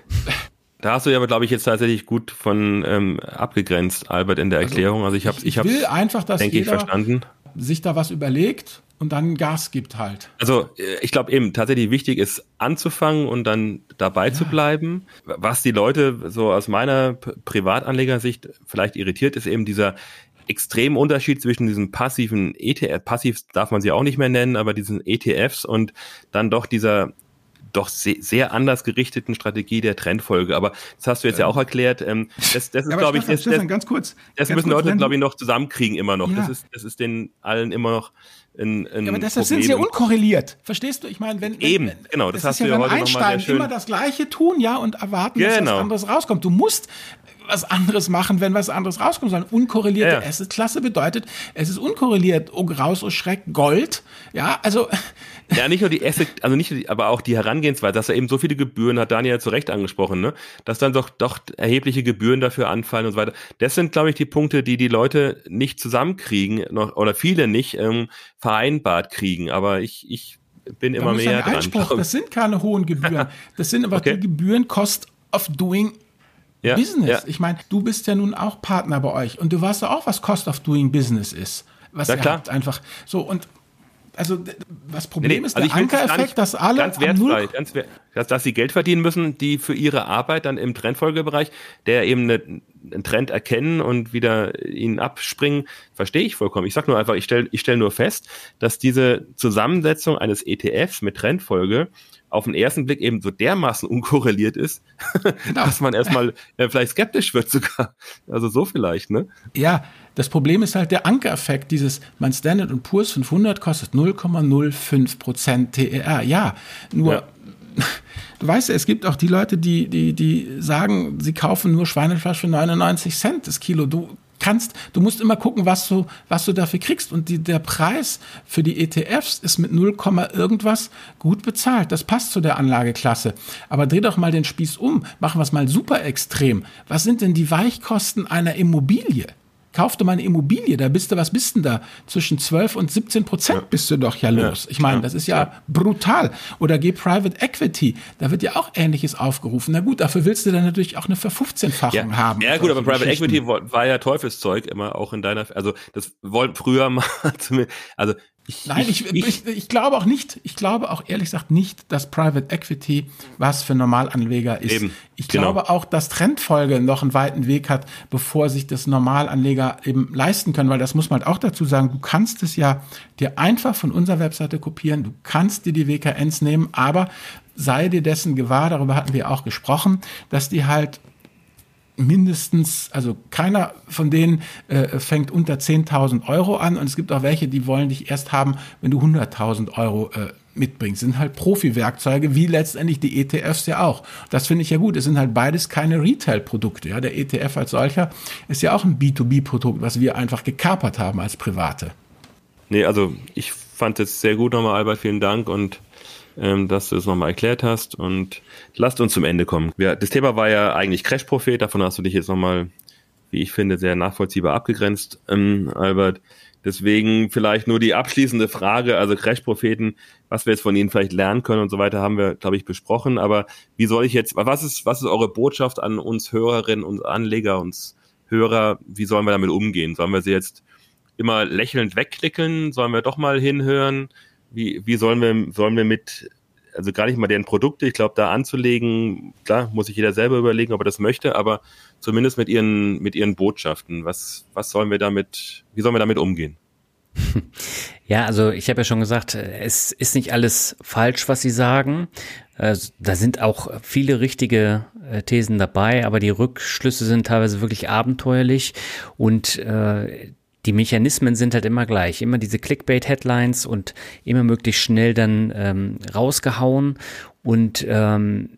B: Da hast du ja aber, glaube ich, jetzt tatsächlich gut von ähm, abgegrenzt, Albert, in der also, Erklärung. Also ich habe, ich, ich
A: will einfach, dass
B: denke
A: jeder
B: ich, verstanden.
A: Sich da was überlegt und dann Gas gibt halt.
B: Also äh, ich glaube eben tatsächlich wichtig ist anzufangen und dann dabei ja. zu bleiben. Was die Leute so aus meiner Privatanlegersicht vielleicht irritiert, ist eben dieser extreme Unterschied zwischen diesen passiven ETF, passiv darf man sie auch nicht mehr nennen, aber diesen ETFs und dann doch dieser doch sehr, anders gerichteten Strategie der Trendfolge. Aber das hast du jetzt ja, auch erklärt. Ähm, das, das ist, ja, glaube ich, das,
A: Stefan, ganz kurz.
B: Das
A: ganz
B: müssen kurz, Leute, glaube ich, noch zusammenkriegen immer noch. Ja. Das ist, das ist den allen immer noch ein, ein
A: ja, aber deshalb Problem. sind sie ja unkorreliert. Verstehst du? Ich meine, wenn, wenn
B: eben genau, das, das hast du ja,
A: ja heute Einstein
B: schön.
A: immer das Gleiche tun, ja, und erwarten, genau. dass was genau. anderes rauskommt. Du musst was anderes machen, wenn was anderes rauskommt, sondern unkorrelierte ja. Assetklasse bedeutet, es ist unkorreliert, oh graus, oh Schreck, Gold, ja, also.
B: Ja, nicht nur die Asset, also nicht, die, aber auch die Herangehensweise, dass er eben so viele Gebühren hat, Daniel zu Recht angesprochen, ne, dass dann doch, doch erhebliche Gebühren dafür anfallen und so weiter. Das sind, glaube ich, die Punkte, die die Leute nicht zusammenkriegen, noch, oder viele nicht, ähm, vereinbart kriegen, aber ich, ich bin immer mehr dran.
A: Einspruch, das sind keine hohen Gebühren. Das sind aber okay. die Gebühren Cost of Doing ja, Business. Ja. Ich meine, du bist ja nun auch Partner bei euch und du weißt ja auch, was Cost of Doing Business ist. Was ja, ihr klar. habt einfach. So und also was Problem nee, ist also der Ankereffekt, dass alle
B: ganz wertfrei, ganz wert, dass, dass sie Geld verdienen müssen, die für ihre Arbeit dann im Trendfolgebereich, der eben eine, einen Trend erkennen und wieder ihn abspringen, verstehe ich vollkommen. Ich sag nur einfach, ich stelle ich stell nur fest, dass diese Zusammensetzung eines ETFs mit Trendfolge auf den ersten Blick eben so dermaßen unkorreliert ist, genau. dass man erstmal äh, vielleicht skeptisch wird sogar. Also so vielleicht, ne?
A: Ja, das Problem ist halt der Ankereffekt, dieses, mein Standard und Poor's 500 kostet 0,05 Prozent TER. Ja, nur, ja. du weißt ja, es gibt auch die Leute, die, die, die sagen, sie kaufen nur Schweinefleisch für 99 Cent das Kilo. Du kannst, du musst immer gucken, was du, was du dafür kriegst. Und die, der Preis für die ETFs ist mit 0, irgendwas gut bezahlt. Das passt zu der Anlageklasse. Aber dreh doch mal den Spieß um. Machen wir es mal super extrem. Was sind denn die Weichkosten einer Immobilie? Kauf dir mal eine Immobilie, da bist du, was bist denn da? Zwischen 12 und 17 Prozent ja. bist du doch ja los. Ja. Ich meine, das ist ja, brutal. Oder geh Private Equity, da wird ja auch Ähnliches aufgerufen. Na gut, dafür willst du dann natürlich auch eine Verfünfzehn-fachung haben.
B: Ja gut, aber Private Equity war ja Teufelszeug immer auch in deiner, also das wollten früher mal, also
A: ich, Nein, ich, ich, ich, glaube auch nicht, ich glaube auch ehrlich gesagt nicht, dass Private Equity was für Normalanleger ist. Eben, ich genau. glaube auch, dass Trendfolge noch einen weiten Weg hat, bevor sich das Normalanleger eben leisten können, weil das muss man halt auch dazu sagen, du kannst es ja dir einfach von unserer Webseite kopieren, du kannst dir die WKNs nehmen, aber sei dir dessen gewahr, darüber hatten wir auch gesprochen, dass die halt mindestens, also keiner von denen äh, fängt unter 10.000 Euro an und es gibt auch welche, die wollen dich erst haben, wenn du 100.000 Euro äh, mitbringst. sind halt Profi-Werkzeuge, wie letztendlich die ETFs ja auch. Das finde ich ja gut. Es sind halt beides keine Retail-Produkte. Ja, der ETF als solcher ist ja auch ein B2B-Produkt, was wir einfach gekapert haben als Private.
B: Nee, also ich fand es sehr gut nochmal, Albert, vielen Dank und ähm, dass du es nochmal erklärt hast. Und lasst uns zum Ende kommen. Ja, das Thema war ja eigentlich Crash-Prophet, davon hast du dich jetzt nochmal, wie ich finde, sehr nachvollziehbar abgegrenzt, ähm, Albert. Deswegen vielleicht nur die abschließende Frage, also Crash-Propheten, was wir jetzt von ihnen vielleicht lernen können und so weiter, haben wir, glaube ich, besprochen. Aber wie soll ich jetzt, was ist, was ist eure Botschaft an uns Hörerinnen und Anleger, uns Hörer, wie sollen wir damit umgehen? Sollen wir sie jetzt immer lächelnd wegklicken? Sollen wir doch mal hinhören? Wie, wie sollen wir, sollen wir mit, also gar nicht mal deren Produkte, ich glaube, da anzulegen, klar, muss sich jeder selber überlegen, ob er das möchte, aber zumindest mit ihren, mit ihren Botschaften. Was, was sollen wir damit, wie sollen wir damit umgehen?
C: Ja, also ich habe ja schon gesagt, es ist nicht alles falsch, was Sie sagen. Also, da sind auch viele richtige äh, Thesen dabei, aber die Rückschlüsse sind teilweise wirklich abenteuerlich und äh, die Mechanismen sind halt immer gleich. Immer diese Clickbait-Headlines und immer möglichst schnell dann ähm, rausgehauen. Und ähm,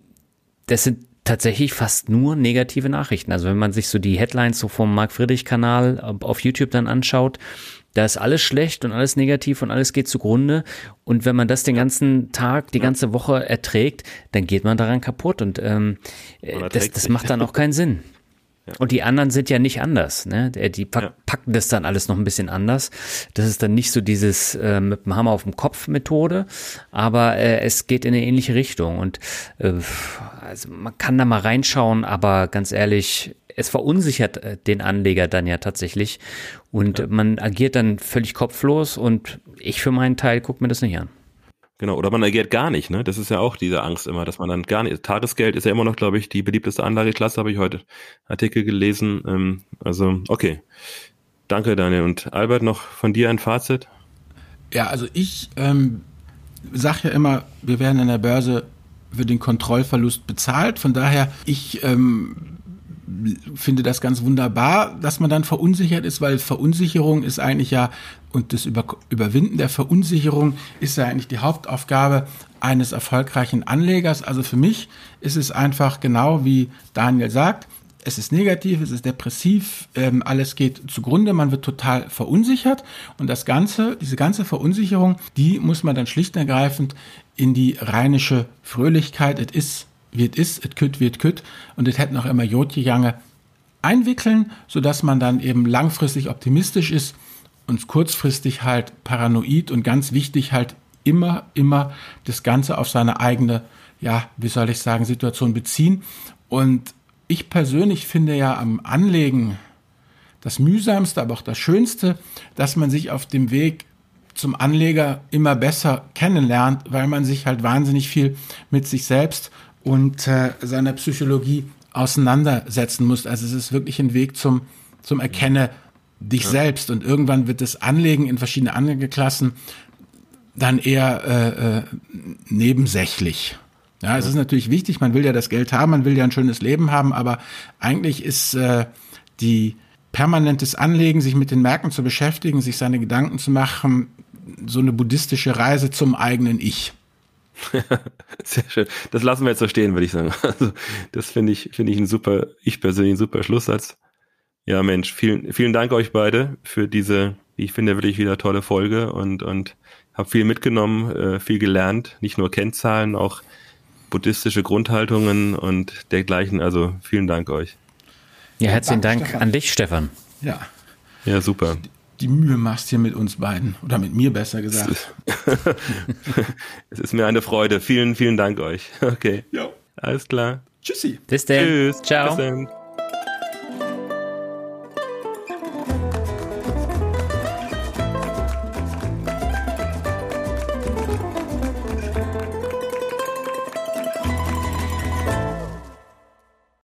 C: das sind tatsächlich fast nur negative Nachrichten. Also wenn man sich so die Headlines so vom Marc-Friedrich-Kanal auf YouTube dann anschaut, da ist alles schlecht und alles negativ und alles geht zugrunde. Und wenn man das den ganzen Tag, die ganze Woche erträgt, dann geht man daran kaputt. Und ähm, das, das macht dann auch keinen Sinn. Und die anderen sind ja nicht anders. Ne? Die pack, ja. packen das dann alles noch ein bisschen anders. Das ist dann nicht so dieses äh, mit dem Hammer auf dem Kopf Methode, aber äh, es geht in eine ähnliche Richtung. Und äh, also man kann da mal reinschauen, aber ganz ehrlich, es verunsichert äh, den Anleger dann ja tatsächlich. Und ja. man agiert dann völlig kopflos und ich für meinen Teil gucke mir das nicht an.
B: Genau, oder man agiert gar nicht, ne? Das ist ja auch diese Angst immer, dass man dann gar nicht. Tagesgeld ist ja immer noch, glaube ich, die beliebteste Anlageklasse, habe ich heute Artikel gelesen. Ähm, also, okay. Danke, Daniel. Und Albert, noch von dir ein Fazit?
A: Ja, also ich ähm, sage ja immer, wir werden in der Börse für den Kontrollverlust bezahlt. Von daher, ich ähm, finde das ganz wunderbar, dass man dann verunsichert ist, weil Verunsicherung ist eigentlich ja, und das Über Überwinden der Verunsicherung ist ja eigentlich die Hauptaufgabe eines erfolgreichen Anlegers. Also für mich ist es einfach genau wie Daniel sagt, es ist negativ, es ist depressiv, ähm, alles geht zugrunde, man wird total verunsichert und das Ganze, diese ganze Verunsicherung, die muss man dann schlicht und ergreifend in die rheinische Fröhlichkeit, es ist wie es ist, es kütt, wie es kütt, und es hätten auch immer Jodje Jange einwickeln, sodass man dann eben langfristig optimistisch ist und kurzfristig halt paranoid und ganz wichtig halt immer, immer das Ganze auf seine eigene, ja, wie soll ich sagen, Situation beziehen. Und ich persönlich finde ja am Anlegen das mühsamste, aber auch das Schönste, dass man sich auf dem Weg zum Anleger immer besser kennenlernt, weil man sich halt wahnsinnig viel mit sich selbst und äh, seiner Psychologie auseinandersetzen muss. Also es ist wirklich ein Weg zum, zum Erkenne dich ja. selbst und irgendwann wird das Anlegen in verschiedene Anlageklassen dann eher äh, äh, nebensächlich. Ja, es ist natürlich wichtig, man will ja das Geld haben, man will ja ein schönes Leben haben, aber eigentlich ist äh, die permanentes Anlegen, sich mit den Märkten zu beschäftigen, sich seine Gedanken zu machen, so eine buddhistische Reise zum eigenen Ich.
B: Sehr schön. Das lassen wir jetzt so stehen, würde ich sagen. Also, das finde ich, finde ich ein super, ich persönlich ein super Schlusssatz. Ja, Mensch, vielen, vielen Dank euch beide für diese, wie ich finde, wirklich wieder tolle Folge und, und habe viel mitgenommen, äh, viel gelernt, nicht nur Kennzahlen, auch buddhistische Grundhaltungen und dergleichen. Also vielen Dank euch.
C: Ja, herzlichen Dank, Dank an dich, Stefan.
A: Ja.
B: Ja, super.
A: Die Mühe machst hier mit uns beiden oder mit mir besser gesagt.
B: es ist mir eine Freude. Vielen, vielen Dank euch. Okay. Ja. Alles klar.
A: Tschüssi.
C: Bis dann. Tschüss. Ciao. Bis dann.